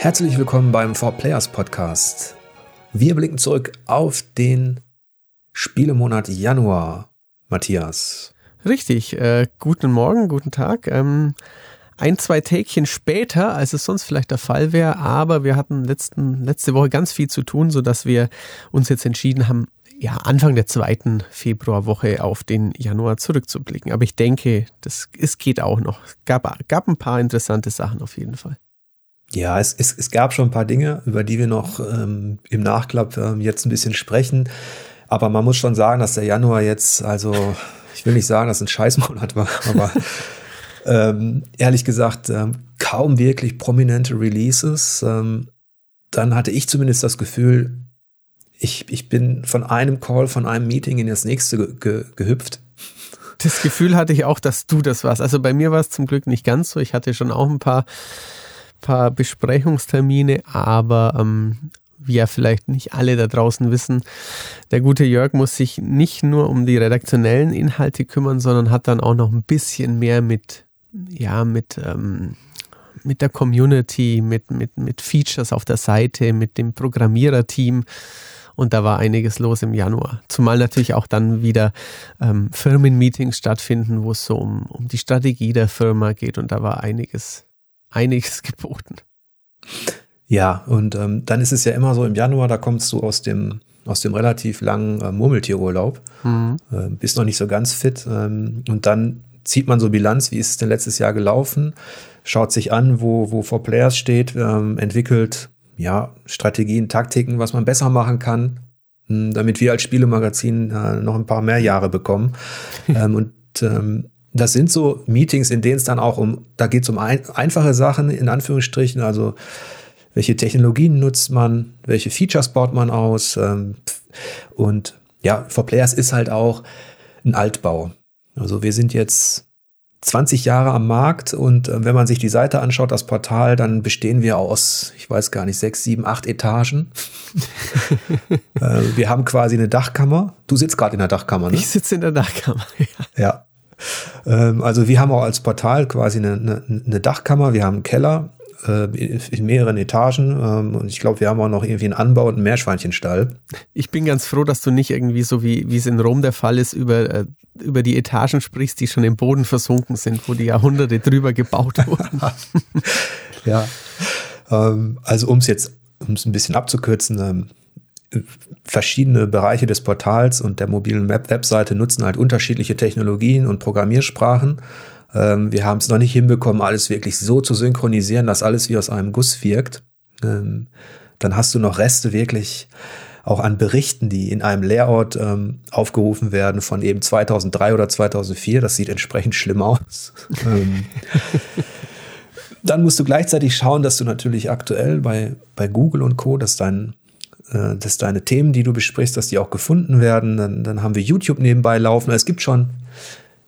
Herzlich willkommen beim 4Players Podcast. Wir blicken zurück auf den Spielemonat Januar. Matthias. Richtig, äh, guten Morgen, guten Tag. Ähm, ein, zwei Tägchen später, als es sonst vielleicht der Fall wäre, aber wir hatten letzten, letzte Woche ganz viel zu tun, sodass wir uns jetzt entschieden haben, ja, Anfang der zweiten Februarwoche auf den Januar zurückzublicken. Aber ich denke, das, es geht auch noch. Gab, gab ein paar interessante Sachen auf jeden Fall. Ja, es, es, es gab schon ein paar Dinge, über die wir noch ähm, im Nachklapp ähm, jetzt ein bisschen sprechen. Aber man muss schon sagen, dass der Januar jetzt, also ich will nicht sagen, dass es ein Scheißmonat war, aber ähm, ehrlich gesagt ähm, kaum wirklich prominente Releases. Ähm, dann hatte ich zumindest das Gefühl, ich, ich bin von einem Call, von einem Meeting in das nächste ge ge gehüpft. Das Gefühl hatte ich auch, dass du das warst. Also bei mir war es zum Glück nicht ganz so. Ich hatte schon auch ein paar, paar Besprechungstermine, aber ähm, wie ja vielleicht nicht alle da draußen wissen, der gute Jörg muss sich nicht nur um die redaktionellen Inhalte kümmern, sondern hat dann auch noch ein bisschen mehr mit, ja, mit, ähm, mit der Community, mit, mit, mit Features auf der Seite, mit dem Programmiererteam und da war einiges los im Januar. Zumal natürlich auch dann wieder ähm, Firmenmeetings stattfinden, wo es so um, um die Strategie der Firma geht. Und da war einiges, einiges geboten. Ja, und ähm, dann ist es ja immer so im Januar, da kommst du aus dem, aus dem relativ langen äh, Murmeltierurlaub, mhm. äh, bist noch nicht so ganz fit. Ähm, und dann zieht man so Bilanz, wie ist es denn letztes Jahr gelaufen, schaut sich an, wo, wo For Players steht, ähm, entwickelt ja, Strategien, Taktiken, was man besser machen kann, hm, damit wir als Spielemagazin äh, noch ein paar mehr Jahre bekommen. ähm, und ähm, das sind so Meetings, in denen es dann auch um, da geht es um ein, einfache Sachen, in Anführungsstrichen, also welche Technologien nutzt man, welche Features baut man aus. Ähm, und ja, For Players ist halt auch ein Altbau. Also wir sind jetzt 20 Jahre am Markt und äh, wenn man sich die Seite anschaut, das Portal, dann bestehen wir aus, ich weiß gar nicht, sechs, sieben, acht Etagen. äh, wir haben quasi eine Dachkammer. Du sitzt gerade in der Dachkammer, ne? Ich sitze in der Dachkammer, ja. Ja. Ähm, also wir haben auch als Portal quasi eine, eine, eine Dachkammer, wir haben einen Keller, äh, in mehreren Etagen. Ähm, und ich glaube, wir haben auch noch irgendwie einen Anbau und einen Meerschweinchenstall. Ich bin ganz froh, dass du nicht irgendwie so wie, wie es in Rom der Fall ist, über, äh, über die Etagen sprichst, die schon im Boden versunken sind, wo die Jahrhunderte drüber gebaut wurden. ja. Ähm, also um es jetzt, um es ein bisschen abzukürzen, ähm, verschiedene Bereiche des Portals und der mobilen Webseite nutzen halt unterschiedliche Technologien und Programmiersprachen. Ähm, wir haben es noch nicht hinbekommen, alles wirklich so zu synchronisieren, dass alles wie aus einem Guss wirkt. Ähm, dann hast du noch Reste wirklich auch an Berichten, die in einem Layout ähm, aufgerufen werden von eben 2003 oder 2004. Das sieht entsprechend schlimm aus. ähm, dann musst du gleichzeitig schauen, dass du natürlich aktuell bei, bei Google und Co., dass dein äh, dass deine Themen, die du besprichst, dass die auch gefunden werden. Dann, dann haben wir YouTube nebenbei laufen. Es gibt schon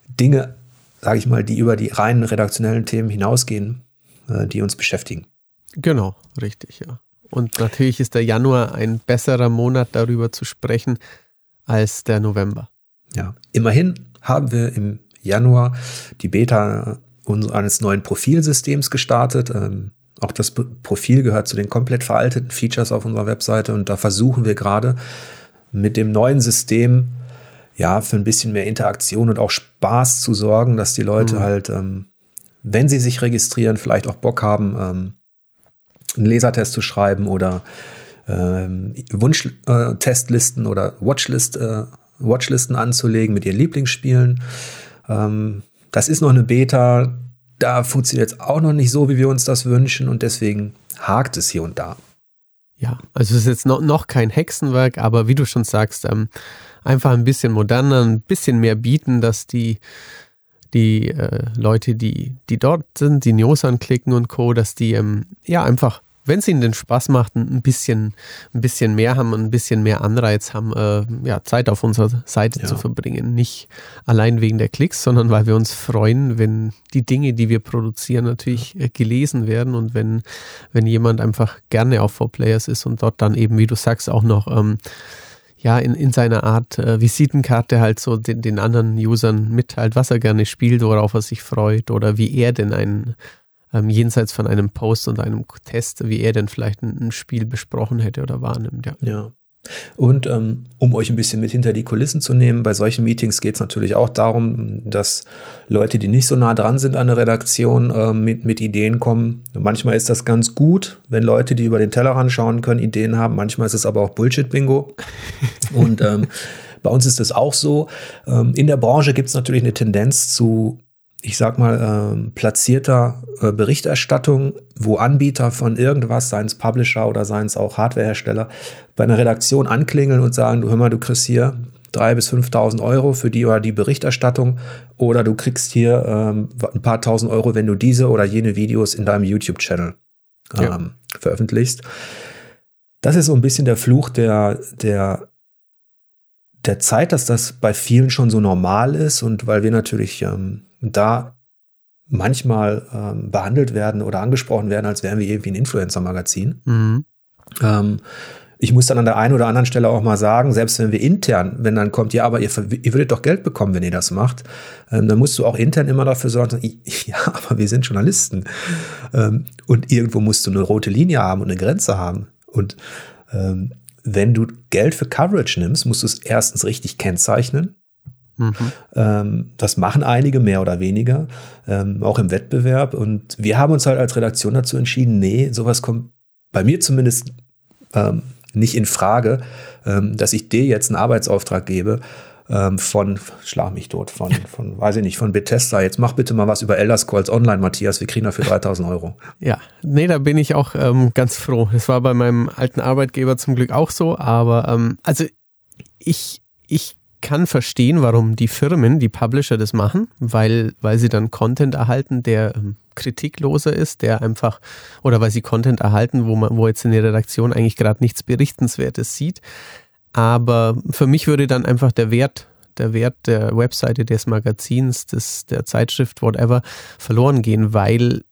Dinge, sage ich mal, die über die reinen redaktionellen Themen hinausgehen, äh, die uns beschäftigen. Genau, richtig, ja. Und natürlich ist der Januar ein besserer Monat darüber zu sprechen als der November. Ja, immerhin haben wir im Januar die Beta eines neuen Profilsystems gestartet. Ähm, auch das Profil gehört zu den komplett veralteten Features auf unserer Webseite und da versuchen wir gerade mit dem neuen System ja, für ein bisschen mehr Interaktion und auch Spaß zu sorgen, dass die Leute mhm. halt, ähm, wenn sie sich registrieren, vielleicht auch Bock haben, ähm, einen Lesertest zu schreiben oder ähm, Wunschtestlisten äh, oder Watchlist, äh, Watchlisten anzulegen mit ihren Lieblingsspielen. Ähm, das ist noch eine Beta, da funktioniert es auch noch nicht so, wie wir uns das wünschen und deswegen hakt es hier und da. Ja, also es ist jetzt noch, noch kein Hexenwerk, aber wie du schon sagst, ähm, einfach ein bisschen moderner, ein bisschen mehr bieten, dass die, die äh, Leute, die, die dort sind, die News anklicken und Co., dass die ähm, ja einfach, wenn es ihnen den Spaß macht, ein bisschen, ein bisschen mehr haben, ein bisschen mehr Anreiz haben, äh, ja, Zeit auf unserer Seite ja. zu verbringen. Nicht allein wegen der Klicks, sondern weil wir uns freuen, wenn die Dinge, die wir produzieren, natürlich äh, gelesen werden und wenn, wenn jemand einfach gerne auf 4Players ist und dort dann eben, wie du sagst, auch noch ähm, ja, in, in seiner Art äh, Visitenkarte halt so den, den anderen Usern mitteilt, was er gerne spielt, worauf er sich freut oder wie er denn ein, ähm, jenseits von einem Post und einem Test, wie er denn vielleicht ein, ein Spiel besprochen hätte oder wahrnimmt. Ja. ja. Und ähm, um euch ein bisschen mit hinter die Kulissen zu nehmen, bei solchen Meetings geht es natürlich auch darum, dass Leute, die nicht so nah dran sind an der Redaktion, äh, mit, mit Ideen kommen. manchmal ist das ganz gut, wenn Leute, die über den Tellerrand schauen können, Ideen haben. Manchmal ist es aber auch Bullshit-Bingo. Und ähm, bei uns ist das auch so. Ähm, in der Branche gibt es natürlich eine Tendenz zu ich sag mal, äh, platzierter äh, Berichterstattung, wo Anbieter von irgendwas, seien es Publisher oder seien es auch Hardwarehersteller, bei einer Redaktion anklingeln und sagen, du hör mal, du kriegst hier drei bis 5.000 Euro für die oder die Berichterstattung oder du kriegst hier ähm, ein paar tausend Euro, wenn du diese oder jene Videos in deinem YouTube-Channel ähm, ja. veröffentlichst. Das ist so ein bisschen der Fluch der, der der Zeit, dass das bei vielen schon so normal ist und weil wir natürlich ähm, da manchmal ähm, behandelt werden oder angesprochen werden, als wären wir irgendwie ein Influencer-Magazin. Mhm. Ähm, ich muss dann an der einen oder anderen Stelle auch mal sagen, selbst wenn wir intern, wenn dann kommt, ja, aber ihr, ihr würdet doch Geld bekommen, wenn ihr das macht, ähm, dann musst du auch intern immer dafür sorgen, ja, aber wir sind Journalisten. Ähm, und irgendwo musst du eine rote Linie haben und eine Grenze haben. Und ähm, wenn du Geld für Coverage nimmst, musst du es erstens richtig kennzeichnen. Mhm. Ähm, das machen einige mehr oder weniger, ähm, auch im Wettbewerb. Und wir haben uns halt als Redaktion dazu entschieden, nee, sowas kommt bei mir zumindest ähm, nicht in Frage, ähm, dass ich dir jetzt einen Arbeitsauftrag gebe ähm, von, schlag mich tot, von, von, weiß ich nicht, von Bethesda. Jetzt mach bitte mal was über Elder Scrolls Online, Matthias. Wir kriegen dafür 3000 Euro. Ja, nee, da bin ich auch ähm, ganz froh. Es war bei meinem alten Arbeitgeber zum Glück auch so, aber also ich, ich kann verstehen, warum die Firmen, die Publisher das machen, weil, weil sie dann Content erhalten, der ähm, kritikloser ist, der einfach, oder weil sie Content erhalten, wo man, wo jetzt in der Redaktion eigentlich gerade nichts Berichtenswertes sieht. Aber für mich würde dann einfach der Wert, der Wert der Webseite, des Magazins, des, der Zeitschrift, whatever, verloren gehen, weil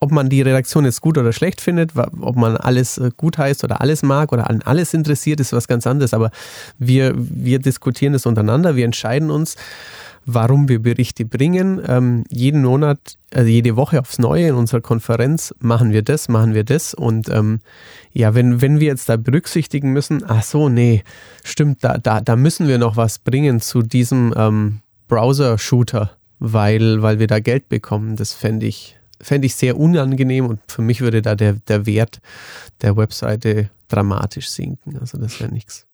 ob man die Redaktion jetzt gut oder schlecht findet, ob man alles äh, gut heißt oder alles mag oder an alles interessiert, ist was ganz anderes. Aber wir, wir diskutieren das untereinander, wir entscheiden uns, warum wir Berichte bringen. Ähm, jeden Monat, also jede Woche aufs Neue in unserer Konferenz machen wir das, machen wir das. Und ähm, ja, wenn, wenn wir jetzt da berücksichtigen müssen, ach so, nee, stimmt, da, da, da müssen wir noch was bringen zu diesem ähm, Browser-Shooter, weil, weil wir da Geld bekommen. Das fände ich fände ich sehr unangenehm und für mich würde da der, der Wert der Webseite dramatisch sinken. Also das wäre nichts.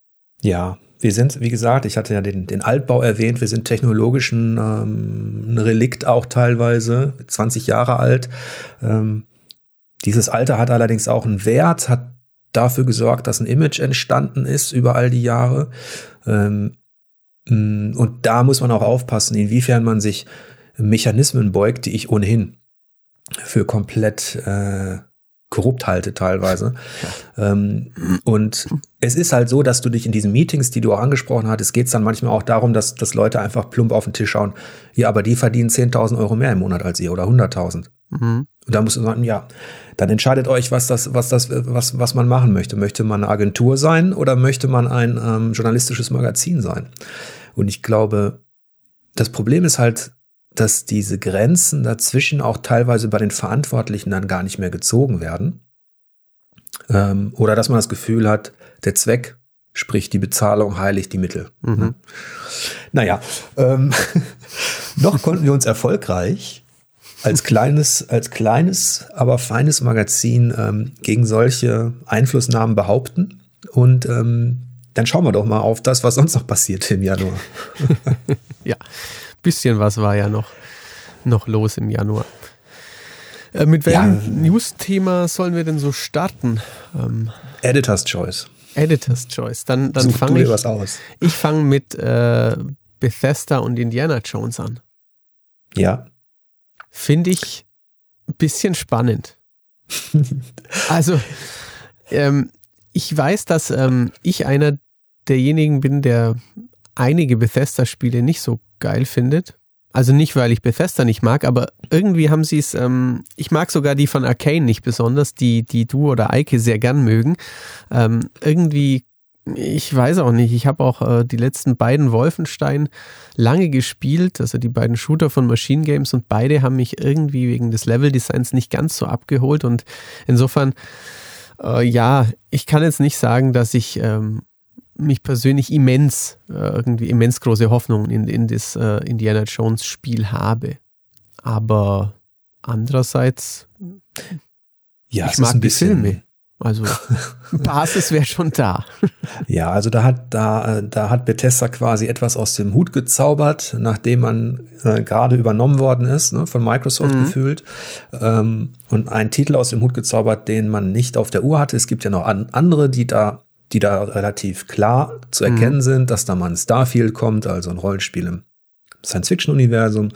Ja, wir sind, wie gesagt, ich hatte ja den, den Altbau erwähnt, wir sind technologischen ähm, ein Relikt auch teilweise, 20 Jahre alt. Ähm, dieses Alter hat allerdings auch einen Wert, hat dafür gesorgt, dass ein Image entstanden ist über all die Jahre. Ähm, und da muss man auch aufpassen, inwiefern man sich Mechanismen beugt, die ich ohnehin für komplett äh, korrupt halte teilweise. Ja. Ähm, und es ist halt so, dass du dich in diesen Meetings, die du auch angesprochen hattest, geht es dann manchmal auch darum, dass, dass Leute einfach plump auf den Tisch schauen, ja, aber die verdienen 10.000 Euro mehr im Monat als ihr oder 100.000. Mhm. Und da musst du sagen, ja, dann entscheidet euch, was das, was das, was, was man machen möchte. Möchte man eine Agentur sein oder möchte man ein ähm, journalistisches Magazin sein? Und ich glaube, das Problem ist halt, dass diese Grenzen dazwischen auch teilweise bei den Verantwortlichen dann gar nicht mehr gezogen werden. Ähm, oder dass man das Gefühl hat, der Zweck, sprich die Bezahlung, heiligt die Mittel. Mhm. Ne? Naja, ähm, noch konnten wir uns erfolgreich als kleines, als kleines, aber feines Magazin ähm, gegen solche Einflussnahmen behaupten. Und ähm, dann schauen wir doch mal auf das, was sonst noch passiert im Januar. ja, bisschen was war ja noch, noch los im Januar. Äh, mit welchem ja. News-Thema sollen wir denn so starten? Ähm, Editor's Choice. Editor's Choice. Dann, dann fange ich. was aus. Ich fange mit äh, Bethesda und Indiana Jones an. Ja. Finde ich ein bisschen spannend. also, ähm, ich weiß, dass ähm, ich einer derjenigen bin, der einige Bethesda-Spiele nicht so geil findet. Also nicht, weil ich Bethesda nicht mag, aber irgendwie haben sie es, ähm, ich mag sogar die von Arcane nicht besonders, die, die du oder Eike sehr gern mögen. Ähm, irgendwie Ich weiß auch nicht. Ich habe auch äh, die letzten beiden Wolfenstein lange gespielt, also die beiden Shooter von Machine Games und beide haben mich irgendwie wegen des Leveldesigns nicht ganz so abgeholt und insofern, äh, ja, ich kann jetzt nicht sagen, dass ich ähm, mich persönlich immens, äh, irgendwie immens große Hoffnungen in, in das äh, Indiana Jones Spiel habe. Aber andererseits, ja, ich mag ein bisschen, die Filme. Also Basis wäre schon da. Ja, also da hat da da hat Bethesda quasi etwas aus dem Hut gezaubert, nachdem man äh, gerade übernommen worden ist ne, von Microsoft mhm. gefühlt ähm, und einen Titel aus dem Hut gezaubert, den man nicht auf der Uhr hatte. Es gibt ja noch an, andere, die da die da relativ klar zu erkennen mhm. sind, dass da mal ein Starfield kommt, also ein Rollenspiel im Science-Fiction-Universum,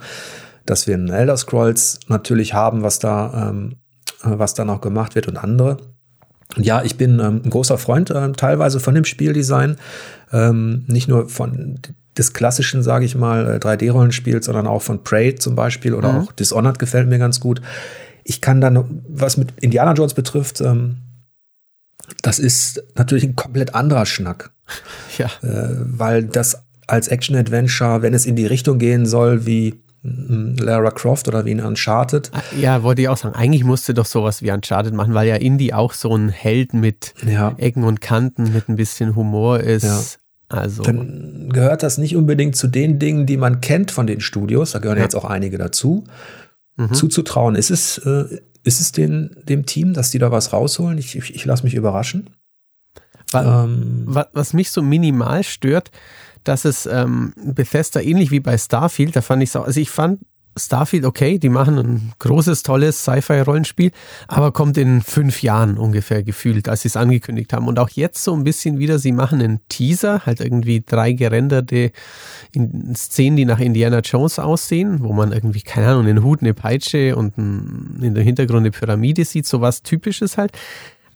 dass wir ein Elder Scrolls natürlich haben, was da ähm, was da noch gemacht wird und andere. Und ja, ich bin ähm, ein großer Freund äh, teilweise von dem Spieldesign, ähm, nicht nur von des klassischen, sage ich mal, 3D-Rollenspiels, sondern auch von Prey zum Beispiel oder mhm. auch Dishonored gefällt mir ganz gut. Ich kann dann, was mit Indiana Jones betrifft, ähm, das ist natürlich ein komplett anderer Schnack. Ja. Äh, weil das als Action-Adventure, wenn es in die Richtung gehen soll, wie Lara Croft oder wie in Uncharted. Ah, ja, wollte ich auch sagen. Eigentlich musste doch sowas wie Uncharted machen, weil ja Indie auch so ein Held mit ja. Ecken und Kanten, mit ein bisschen Humor ist. Ja. Also. Dann gehört das nicht unbedingt zu den Dingen, die man kennt von den Studios. Da gehören ja. jetzt auch einige dazu. Mhm. Zuzutrauen ist es, äh, ist es den, dem Team, dass die da was rausholen? Ich, ich, ich lasse mich überraschen. Was, ähm, was mich so minimal stört, dass es ähm, Bethesda ähnlich wie bei Starfield, da fand ich so, also ich fand Starfield okay, die machen ein großes, tolles Sci-Fi-Rollenspiel, aber kommt in fünf Jahren ungefähr gefühlt, als sie es angekündigt haben. Und auch jetzt so ein bisschen wieder, sie machen einen Teaser, halt irgendwie drei gerenderte Szenen, die nach Indiana Jones aussehen, wo man irgendwie, keine Ahnung, einen Hut, eine Peitsche und ein, in der Hintergrund eine Pyramide sieht, so was Typisches halt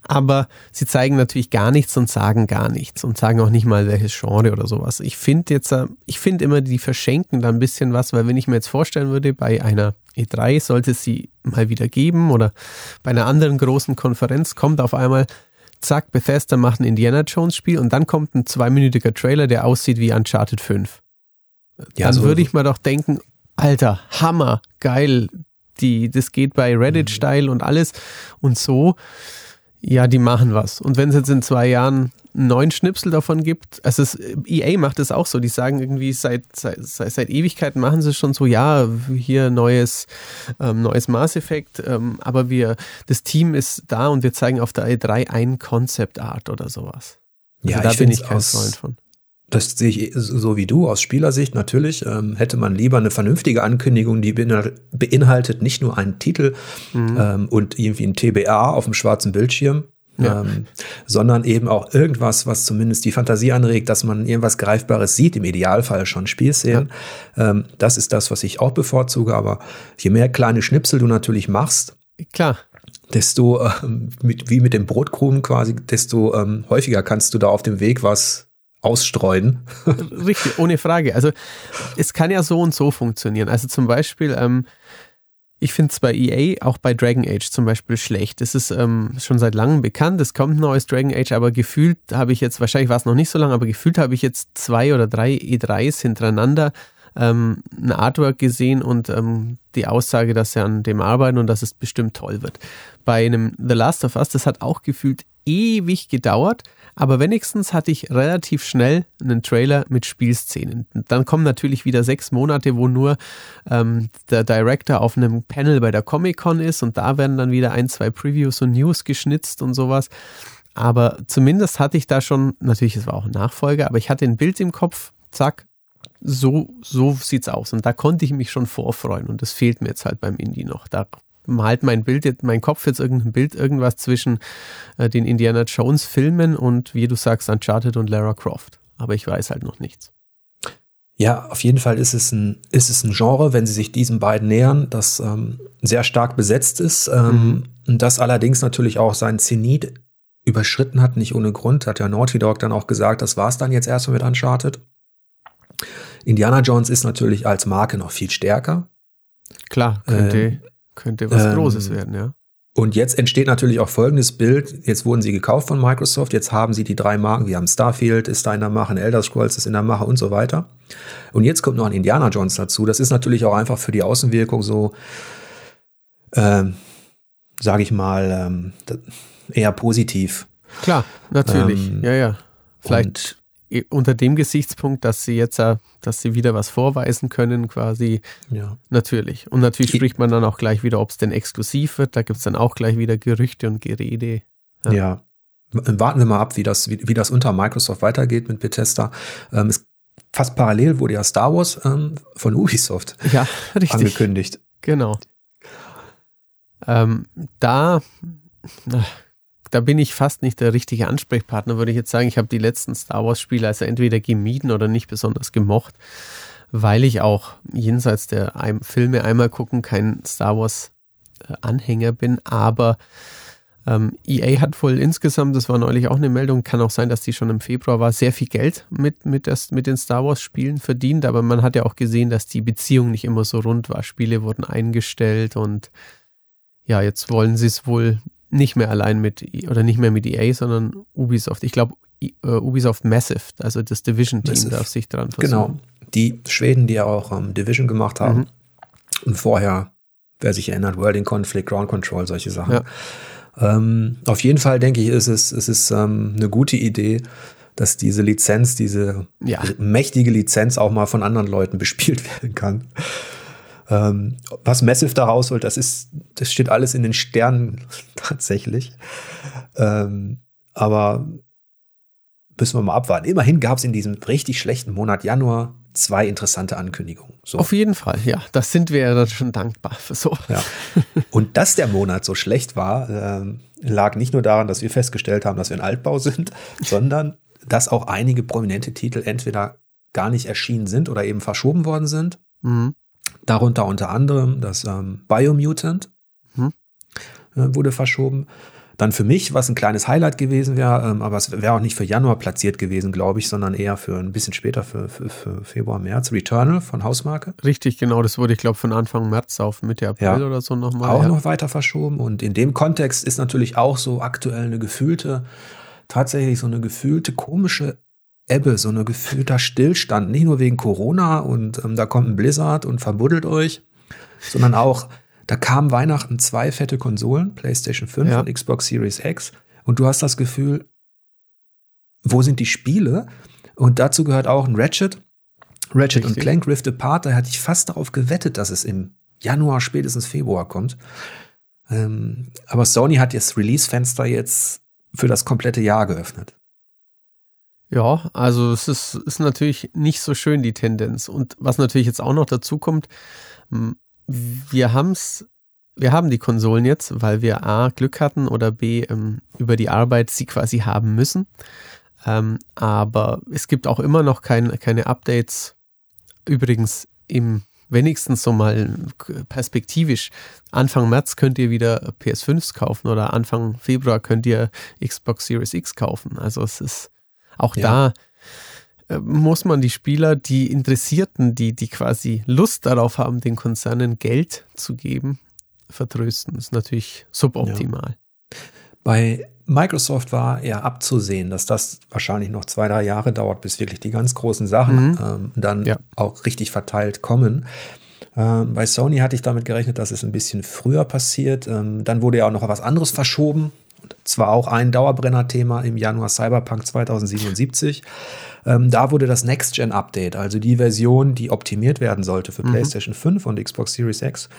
aber sie zeigen natürlich gar nichts und sagen gar nichts und sagen auch nicht mal welches Genre oder sowas. Ich finde jetzt, äh, ich finde immer, die verschenken da ein bisschen was, weil wenn ich mir jetzt vorstellen würde, bei einer E3 sollte es sie mal wieder geben oder bei einer anderen großen Konferenz kommt auf einmal, zack, Bethesda macht ein Indiana Jones Spiel und dann kommt ein zweiminütiger Trailer, der aussieht wie Uncharted 5. Ja, dann so würde ich mal doch denken, Alter, Hammer, geil, die, das geht bei Reddit-Style und alles und so ja, die machen was. Und wenn es jetzt in zwei Jahren neuen Schnipsel davon gibt, also es, EA macht es auch so, die sagen irgendwie seit, seit, seit Ewigkeiten machen sie schon so, ja, hier neues, ähm, neues Mass Effect, ähm, aber wir, das Team ist da und wir zeigen auf der E3 ein Concept Art oder sowas. Also ja, da ich bin ich kein Freund von das sehe ich so wie du aus Spielersicht natürlich. Ähm, hätte man lieber eine vernünftige Ankündigung, die beinhaltet nicht nur einen Titel mhm. ähm, und irgendwie ein TBA auf dem schwarzen Bildschirm, ja. ähm, sondern eben auch irgendwas, was zumindest die Fantasie anregt, dass man irgendwas Greifbares sieht, im Idealfall schon Spielszenen. Ja. Ähm, das ist das, was ich auch bevorzuge. Aber je mehr kleine Schnipsel du natürlich machst, klar desto ähm, mit, wie mit dem Brotkrumen quasi, desto ähm, häufiger kannst du da auf dem Weg was ausstreuen. Richtig, ohne Frage. Also es kann ja so und so funktionieren. Also zum Beispiel, ähm, ich finde es bei EA, auch bei Dragon Age zum Beispiel schlecht. Es ist ähm, schon seit langem bekannt, es kommt ein neues Dragon Age, aber gefühlt habe ich jetzt, wahrscheinlich war es noch nicht so lange, aber gefühlt habe ich jetzt zwei oder drei E3s hintereinander ähm, ein Artwork gesehen und ähm, die Aussage, dass sie an dem arbeiten und dass es bestimmt toll wird. Bei einem The Last of Us, das hat auch gefühlt ewig gedauert, aber wenigstens hatte ich relativ schnell einen Trailer mit Spielszenen. dann kommen natürlich wieder sechs Monate, wo nur ähm, der Director auf einem Panel bei der Comic-Con ist und da werden dann wieder ein, zwei Previews und News geschnitzt und sowas. Aber zumindest hatte ich da schon, natürlich, es war auch ein Nachfolger, aber ich hatte ein Bild im Kopf, zack, so, so sieht's aus. Und da konnte ich mich schon vorfreuen. Und das fehlt mir jetzt halt beim Indie noch. Da malt mein Bild jetzt, mein Kopf jetzt irgendein Bild, irgendwas zwischen äh, den Indiana Jones Filmen und wie du sagst, Uncharted und Lara Croft. Aber ich weiß halt noch nichts. Ja, auf jeden Fall ist es ein, ist es ein Genre, wenn sie sich diesen beiden nähern, das ähm, sehr stark besetzt ist ähm, mhm. das allerdings natürlich auch sein Zenit überschritten hat, nicht ohne Grund, hat ja Naughty Dog dann auch gesagt, das war's dann jetzt erstmal mit Uncharted. Indiana Jones ist natürlich als Marke noch viel stärker. Klar, könnte, ähm, könnte was ähm, Großes werden, ja. Und jetzt entsteht natürlich auch folgendes Bild. Jetzt wurden sie gekauft von Microsoft. Jetzt haben sie die drei Marken. Wir haben Starfield, ist da in der Mache, ein Elder Scrolls ist in der Mache und so weiter. Und jetzt kommt noch ein Indiana Jones dazu. Das ist natürlich auch einfach für die Außenwirkung so, ähm, sage ich mal, ähm, eher positiv. Klar, natürlich. Ähm, ja, ja. Vielleicht unter dem Gesichtspunkt, dass sie jetzt, dass sie wieder was vorweisen können, quasi. Ja. Natürlich. Und natürlich spricht man dann auch gleich wieder, ob es denn exklusiv wird. Da gibt es dann auch gleich wieder Gerüchte und Gerede. Ja. ja. Warten wir mal ab, wie das, wie, wie das unter Microsoft weitergeht mit Bethesda. Ähm, es, fast parallel wurde ja Star Wars ähm, von Ubisoft ja, richtig. angekündigt. Genau. Ähm, da, da bin ich fast nicht der richtige Ansprechpartner, würde ich jetzt sagen. Ich habe die letzten Star Wars-Spiele also entweder gemieden oder nicht besonders gemocht, weil ich auch jenseits der Filme einmal gucken kein Star Wars-Anhänger bin. Aber ähm, EA hat wohl insgesamt, das war neulich auch eine Meldung, kann auch sein, dass die schon im Februar war, sehr viel Geld mit, mit, das, mit den Star Wars-Spielen verdient. Aber man hat ja auch gesehen, dass die Beziehung nicht immer so rund war. Spiele wurden eingestellt und ja, jetzt wollen sie es wohl nicht mehr allein mit, oder nicht mehr mit EA, sondern Ubisoft. Ich glaube, uh, Ubisoft Massive, also das Division-Team darf sich dran versuchen. Genau, die Schweden, die ja auch ähm, Division gemacht haben. Mhm. Und vorher, wer sich erinnert, World in Conflict, Ground Control, solche Sachen. Ja. Ähm, auf jeden Fall denke ich, ist es, es ist ähm, eine gute Idee, dass diese Lizenz, diese ja. mächtige Lizenz auch mal von anderen Leuten bespielt werden kann. Ähm, was Massive da rausholt, das ist, das steht alles in den Sternen tatsächlich. Ähm, aber müssen wir mal abwarten. Immerhin gab es in diesem richtig schlechten Monat Januar zwei interessante Ankündigungen. So. Auf jeden Fall, ja. Das sind wir ja dann schon dankbar für so. Ja. Und dass der Monat so schlecht war, äh, lag nicht nur daran, dass wir festgestellt haben, dass wir ein Altbau sind, sondern dass auch einige prominente Titel entweder gar nicht erschienen sind oder eben verschoben worden sind. Mhm. Darunter unter anderem das ähm, Biomutant hm. äh, wurde verschoben. Dann für mich, was ein kleines Highlight gewesen wäre, ähm, aber es wäre auch nicht für Januar platziert gewesen, glaube ich, sondern eher für ein bisschen später, für, für, für, Februar, März. Returnal von Hausmarke. Richtig, genau. Das wurde, ich glaube, von Anfang März auf Mitte April ja. oder so nochmal. Auch ja. noch weiter verschoben. Und in dem Kontext ist natürlich auch so aktuell eine gefühlte, tatsächlich so eine gefühlte komische Ebbe, so eine gefühlter Stillstand, nicht nur wegen Corona und ähm, da kommt ein Blizzard und verbuddelt euch, sondern auch, da kamen Weihnachten zwei fette Konsolen, PlayStation 5 ja. und Xbox Series X und du hast das Gefühl, wo sind die Spiele? Und dazu gehört auch ein Ratchet, Ratchet Richtig. und Clank Rift Apart, da hatte ich fast darauf gewettet, dass es im Januar, spätestens Februar kommt. Ähm, aber Sony hat das Release-Fenster jetzt für das komplette Jahr geöffnet. Ja, also es ist, ist natürlich nicht so schön, die Tendenz. Und was natürlich jetzt auch noch dazu kommt, wir haben's, wir haben die Konsolen jetzt, weil wir A, Glück hatten oder B, ähm, über die Arbeit sie quasi haben müssen. Ähm, aber es gibt auch immer noch kein, keine Updates. Übrigens im wenigstens so mal perspektivisch. Anfang März könnt ihr wieder PS5s kaufen oder Anfang Februar könnt ihr Xbox Series X kaufen. Also es ist auch ja. da äh, muss man die Spieler, die Interessierten, die, die quasi Lust darauf haben, den Konzernen Geld zu geben, vertrösten. Das ist natürlich suboptimal. Ja. Bei Microsoft war eher abzusehen, dass das wahrscheinlich noch zwei, drei Jahre dauert, bis wirklich die ganz großen Sachen mhm. ähm, dann ja. auch richtig verteilt kommen. Ähm, bei Sony hatte ich damit gerechnet, dass es ein bisschen früher passiert. Ähm, dann wurde ja auch noch was anderes verschoben zwar auch ein Dauerbrenner-Thema im Januar Cyberpunk 2077. Ähm, da wurde das Next-Gen-Update, also die Version, die optimiert werden sollte für mhm. PlayStation 5 und Xbox Series X,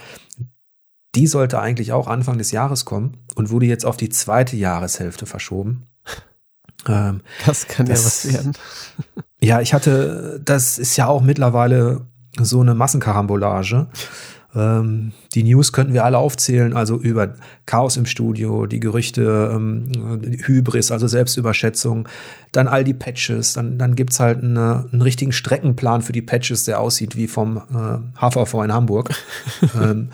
die sollte eigentlich auch Anfang des Jahres kommen und wurde jetzt auf die zweite Jahreshälfte verschoben. Ähm, das kann das, ja was werden. ja, ich hatte, das ist ja auch mittlerweile so eine Massenkarambolage. Ähm, die News könnten wir alle aufzählen, also über Chaos im Studio, die Gerüchte, ähm, Hybris, also Selbstüberschätzung, dann all die Patches, dann, dann gibt's halt eine, einen richtigen Streckenplan für die Patches, der aussieht wie vom äh, HVV in Hamburg. ähm,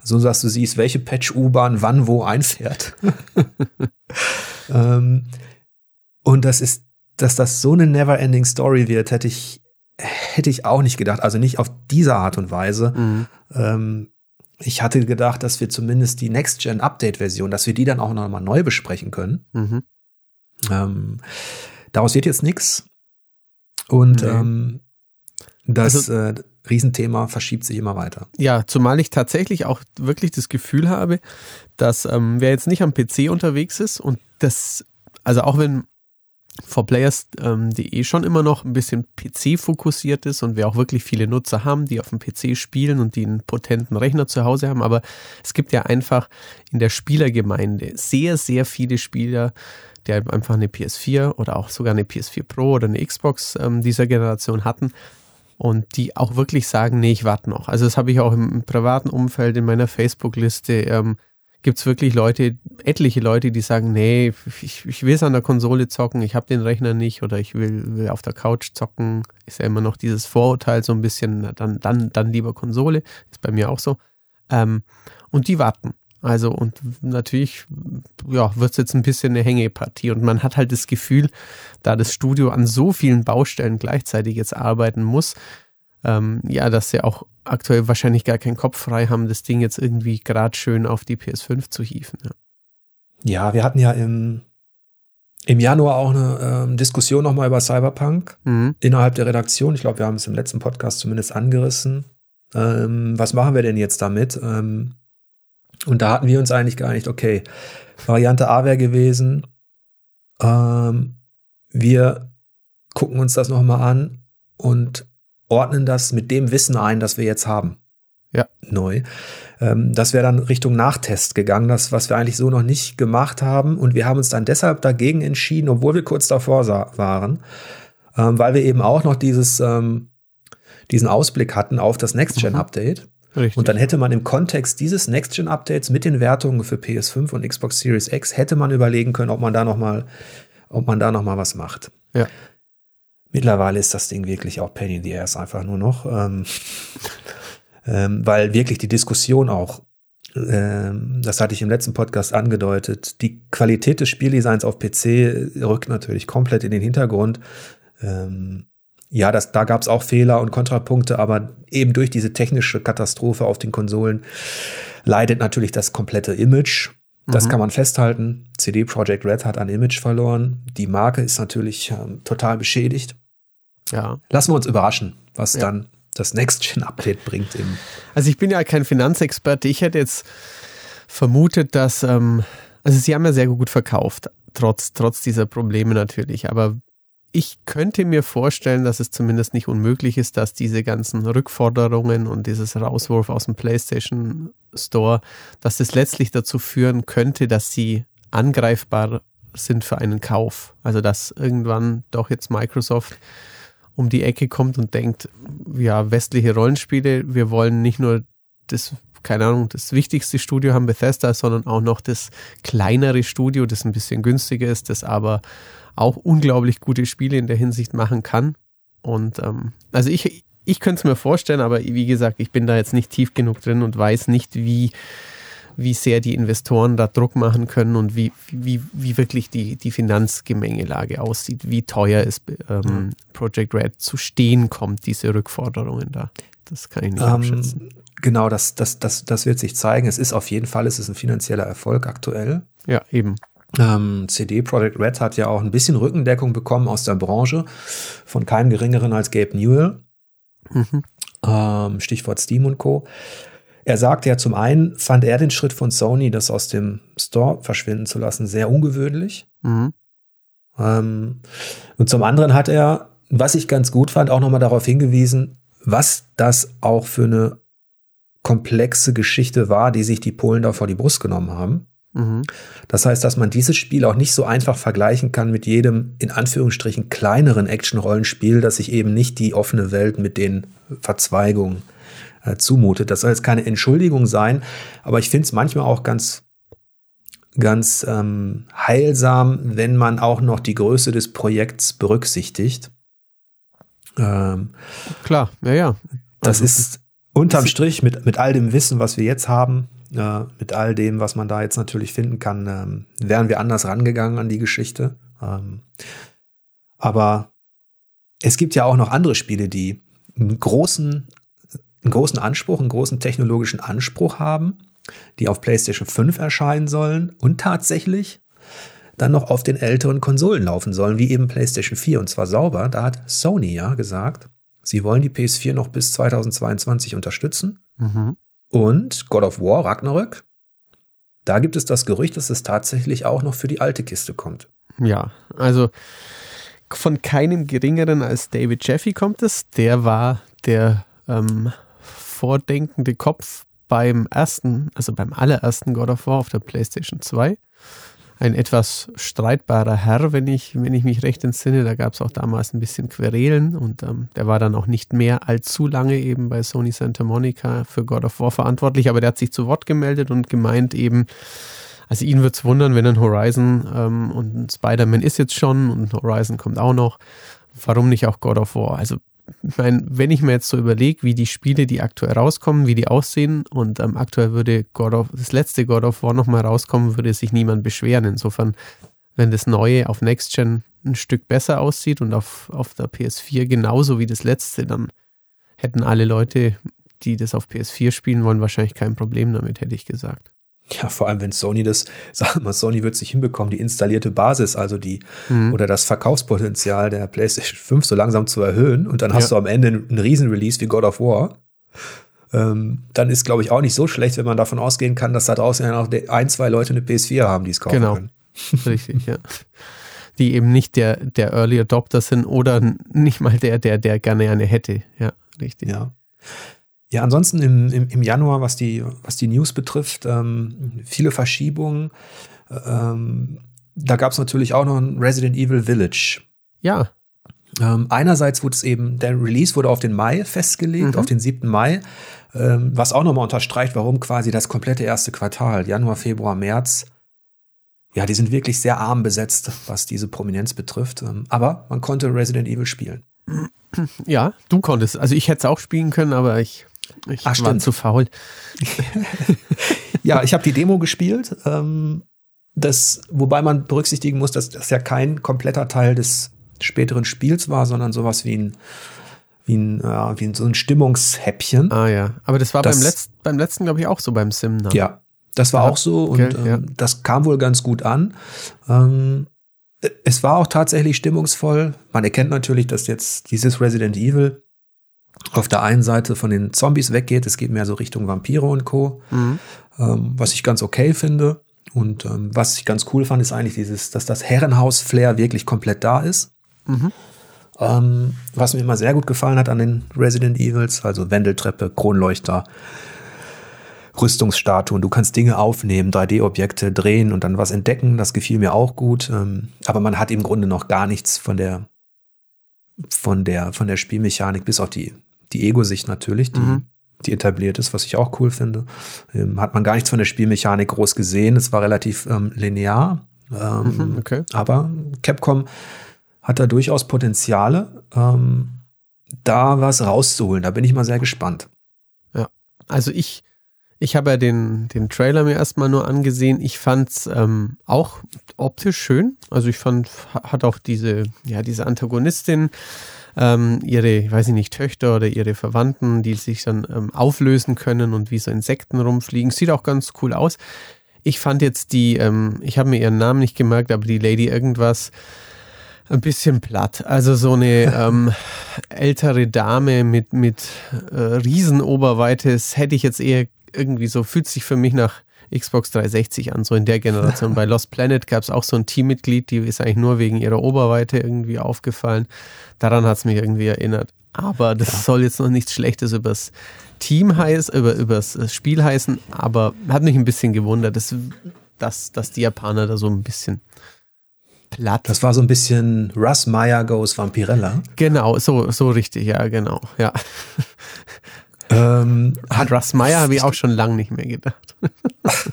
so dass du siehst, welche Patch-U-Bahn wann wo einfährt. ähm, und das ist, dass das so eine never-ending Story wird, hätte ich hätte ich auch nicht gedacht. Also nicht auf diese Art und Weise. Mhm. Ähm, ich hatte gedacht, dass wir zumindest die Next-Gen-Update-Version, dass wir die dann auch nochmal neu besprechen können. Mhm. Ähm, daraus wird jetzt nichts. Und nee. ähm, das also, äh, Riesenthema verschiebt sich immer weiter. Ja, zumal ich tatsächlich auch wirklich das Gefühl habe, dass ähm, wer jetzt nicht am PC unterwegs ist und das, also auch wenn forplayers.de ähm, eh schon immer noch ein bisschen PC-fokussiert ist und wir auch wirklich viele Nutzer haben, die auf dem PC spielen und die einen potenten Rechner zu Hause haben. Aber es gibt ja einfach in der Spielergemeinde sehr, sehr viele Spieler, die einfach eine PS4 oder auch sogar eine PS4 Pro oder eine Xbox ähm, dieser Generation hatten und die auch wirklich sagen, nee, ich warte noch. Also das habe ich auch im privaten Umfeld in meiner Facebook-Liste. Gibt es wirklich Leute, etliche Leute, die sagen, nee, ich, ich will es an der Konsole zocken, ich habe den Rechner nicht oder ich will, will auf der Couch zocken. Ist ja immer noch dieses Vorurteil so ein bisschen, dann, dann, dann lieber Konsole. Ist bei mir auch so. Ähm, und die warten. Also, und natürlich, ja, wird es jetzt ein bisschen eine Hängepartie. Und man hat halt das Gefühl, da das Studio an so vielen Baustellen gleichzeitig jetzt arbeiten muss, ähm, ja, dass sie auch aktuell wahrscheinlich gar keinen Kopf frei haben, das Ding jetzt irgendwie gerade schön auf die PS5 zu hieven. Ja, ja wir hatten ja im, im Januar auch eine ähm, Diskussion nochmal über Cyberpunk mhm. innerhalb der Redaktion. Ich glaube, wir haben es im letzten Podcast zumindest angerissen. Ähm, was machen wir denn jetzt damit? Ähm, und da hatten wir uns eigentlich geeinigt, okay, Variante A wäre gewesen, ähm, wir gucken uns das nochmal an und ordnen das mit dem Wissen ein, das wir jetzt haben. Ja. Neu. Ähm, das wäre dann Richtung Nachtest gegangen, das, was wir eigentlich so noch nicht gemacht haben. Und wir haben uns dann deshalb dagegen entschieden, obwohl wir kurz davor waren, ähm, weil wir eben auch noch dieses, ähm, diesen Ausblick hatten auf das Next-Gen-Update. Mhm. Richtig. Und dann hätte man im Kontext dieses Next-Gen-Updates mit den Wertungen für PS5 und Xbox Series X hätte man überlegen können, ob man da noch mal, ob man da noch mal was macht. Ja. Mittlerweile ist das Ding wirklich auch Pain in the Ass einfach nur noch, ähm, ähm, weil wirklich die Diskussion auch, ähm, das hatte ich im letzten Podcast angedeutet, die Qualität des Spieldesigns auf PC rückt natürlich komplett in den Hintergrund. Ähm, ja, das, da gab es auch Fehler und Kontrapunkte, aber eben durch diese technische Katastrophe auf den Konsolen leidet natürlich das komplette Image. Das mhm. kann man festhalten. CD Projekt Red hat an Image verloren. Die Marke ist natürlich ähm, total beschädigt. Ja. Lassen wir uns überraschen, was ja. dann das Next-Gen-Update bringt. Im also ich bin ja kein Finanzexperte. Ich hätte jetzt vermutet, dass, ähm, also sie haben ja sehr gut verkauft, trotz, trotz dieser Probleme natürlich. Aber ich könnte mir vorstellen, dass es zumindest nicht unmöglich ist, dass diese ganzen Rückforderungen und dieses Rauswurf aus dem PlayStation Store, dass das letztlich dazu führen könnte, dass sie angreifbar sind für einen Kauf. Also dass irgendwann doch jetzt Microsoft um die Ecke kommt und denkt, ja, westliche Rollenspiele, wir wollen nicht nur das, keine Ahnung, das wichtigste Studio haben, Bethesda, sondern auch noch das kleinere Studio, das ein bisschen günstiger ist, das aber auch unglaublich gute Spiele in der Hinsicht machen kann. Und ähm, also ich, ich könnte es mir vorstellen, aber wie gesagt, ich bin da jetzt nicht tief genug drin und weiß nicht, wie, wie sehr die Investoren da Druck machen können und wie, wie, wie wirklich die, die Finanzgemengelage aussieht, wie teuer es ähm, Project Red zu stehen kommt, diese Rückforderungen da. Das kann ich nicht ähm, abschätzen. Genau, das, das, das, das wird sich zeigen. Es ist auf jeden Fall, es ist ein finanzieller Erfolg aktuell. Ja, eben. Ähm, CD Projekt Red hat ja auch ein bisschen Rückendeckung bekommen aus der Branche von keinem geringeren als Gabe Newell. Mhm. Ähm, Stichwort Steam und Co. Er sagte ja zum einen, fand er den Schritt von Sony, das aus dem Store verschwinden zu lassen, sehr ungewöhnlich. Mhm. Ähm, und zum anderen hat er, was ich ganz gut fand, auch nochmal darauf hingewiesen, was das auch für eine komplexe Geschichte war, die sich die Polen da vor die Brust genommen haben. Mhm. Das heißt, dass man dieses Spiel auch nicht so einfach vergleichen kann mit jedem in Anführungsstrichen kleineren Action-Rollenspiel, das sich eben nicht die offene Welt mit den Verzweigungen äh, zumutet. Das soll jetzt keine Entschuldigung sein, aber ich finde es manchmal auch ganz ganz ähm, heilsam, wenn man auch noch die Größe des Projekts berücksichtigt. Ähm, Klar, ja, ja. Das also, ist unterm Strich mit, mit all dem Wissen, was wir jetzt haben, äh, mit all dem, was man da jetzt natürlich finden kann, ähm, wären wir anders rangegangen an die Geschichte. Ähm, aber es gibt ja auch noch andere Spiele, die einen großen, einen großen Anspruch, einen großen technologischen Anspruch haben, die auf PlayStation 5 erscheinen sollen und tatsächlich dann noch auf den älteren Konsolen laufen sollen, wie eben PlayStation 4 und zwar sauber. Da hat Sony ja gesagt, sie wollen die PS4 noch bis 2022 unterstützen. Mhm. Und God of War Ragnarök, da gibt es das Gerücht, dass es tatsächlich auch noch für die alte Kiste kommt. Ja, also von keinem geringeren als David Jeffy kommt es. Der war der ähm, vordenkende Kopf beim ersten, also beim allerersten God of War auf der PlayStation 2. Ein etwas streitbarer Herr, wenn ich, wenn ich mich recht entsinne. Da gab es auch damals ein bisschen Querelen und ähm, der war dann auch nicht mehr allzu lange eben bei Sony Santa Monica für God of War verantwortlich, aber der hat sich zu Wort gemeldet und gemeint eben, also ihn würde es wundern, wenn ein Horizon ähm, und Spider-Man ist jetzt schon und Horizon kommt auch noch. Warum nicht auch God of War? Also ich meine, wenn ich mir jetzt so überlege, wie die Spiele, die aktuell rauskommen, wie die aussehen und ähm, aktuell würde God of, das letzte God of War nochmal rauskommen, würde sich niemand beschweren. Insofern, wenn das neue auf Next Gen ein Stück besser aussieht und auf, auf der PS4 genauso wie das letzte, dann hätten alle Leute, die das auf PS4 spielen wollen, wahrscheinlich kein Problem damit, hätte ich gesagt. Ja, vor allem, wenn Sony das, sagen wir, Sony wird es nicht hinbekommen, die installierte Basis, also die mhm. oder das Verkaufspotenzial der PlayStation 5 so langsam zu erhöhen und dann hast ja. du am Ende einen Riesenrelease wie God of War. Ähm, dann ist, glaube ich, auch nicht so schlecht, wenn man davon ausgehen kann, dass da draußen ja noch ein, zwei Leute eine PS4 haben, die es kaufen genau. können. Richtig, ja. Die eben nicht der, der Early Adopter sind oder nicht mal der, der, der gerne eine hätte. Ja, richtig. Ja. Ja, ansonsten im, im, im Januar, was die, was die News betrifft, ähm, viele Verschiebungen. Ähm, da gab es natürlich auch noch ein Resident Evil Village. Ja. Ähm, einerseits wurde es eben, der Release wurde auf den Mai festgelegt, mhm. auf den 7. Mai, ähm, was auch nochmal unterstreicht, warum quasi das komplette erste Quartal, Januar, Februar, März, ja, die sind wirklich sehr arm besetzt, was diese Prominenz betrifft. Ähm, aber man konnte Resident Evil spielen. Ja, du konntest. Also ich hätte es auch spielen können, aber ich ich Ach, war zu faul. ja, ich habe die Demo gespielt. Ähm, das, wobei man berücksichtigen muss, dass das ja kein kompletter Teil des späteren Spiels war, sondern sowas wie ein wie ein, äh, wie ein, so ein Stimmungshäppchen. Ah ja, aber das war das, beim, Letz-, beim letzten, glaube ich, auch so beim Sim. Ne? Ja, das war ja, auch so und okay, ähm, ja. das kam wohl ganz gut an. Ähm, es war auch tatsächlich stimmungsvoll. Man erkennt natürlich, dass jetzt dieses Resident Evil auf der einen Seite von den Zombies weggeht. Es geht mehr so Richtung Vampire und Co. Mhm. Ähm, was ich ganz okay finde. Und ähm, was ich ganz cool fand, ist eigentlich dieses, dass das Herrenhaus-Flair wirklich komplett da ist. Mhm. Ähm, was mir immer sehr gut gefallen hat an den Resident Evils, also Wendeltreppe, Kronleuchter, Rüstungsstatuen. Du kannst Dinge aufnehmen, 3D-Objekte drehen und dann was entdecken. Das gefiel mir auch gut. Ähm, aber man hat im Grunde noch gar nichts von der, von der, von der Spielmechanik, bis auf die die Ego-Sicht natürlich, die, mhm. die etabliert ist, was ich auch cool finde. Ähm, hat man gar nichts von der Spielmechanik groß gesehen. Es war relativ ähm, linear. Ähm, mhm, okay. Aber Capcom hat da durchaus Potenziale, ähm, da was rauszuholen. Da bin ich mal sehr gespannt. Ja, also ich, ich habe ja den, den Trailer mir erstmal nur angesehen. Ich fand es ähm, auch optisch schön. Also ich fand, hat auch diese, ja, diese Antagonistin ähm, ihre, ich weiß nicht, Töchter oder ihre Verwandten, die sich dann ähm, auflösen können und wie so Insekten rumfliegen. Sieht auch ganz cool aus. Ich fand jetzt die, ähm, ich habe mir ihren Namen nicht gemerkt, aber die Lady irgendwas ein bisschen platt. Also so eine ähm, ältere Dame mit, mit äh, Riesenoberweite, das hätte ich jetzt eher irgendwie so, fühlt sich für mich nach Xbox 360 an, so in der Generation. Bei Lost Planet gab es auch so ein Teammitglied, die ist eigentlich nur wegen ihrer Oberweite irgendwie aufgefallen. Daran hat es mich irgendwie erinnert. Aber das ja. soll jetzt noch nichts Schlechtes übers Team heißen, über, übers Spiel heißen, aber hat mich ein bisschen gewundert, dass, dass, dass die Japaner da so ein bisschen platt. Das war so ein bisschen Russ Meyer goes Vampirella. Genau, so, so richtig, ja, genau, ja. Ähm, Hat Russ Meyer habe ich auch schon lange nicht mehr gedacht.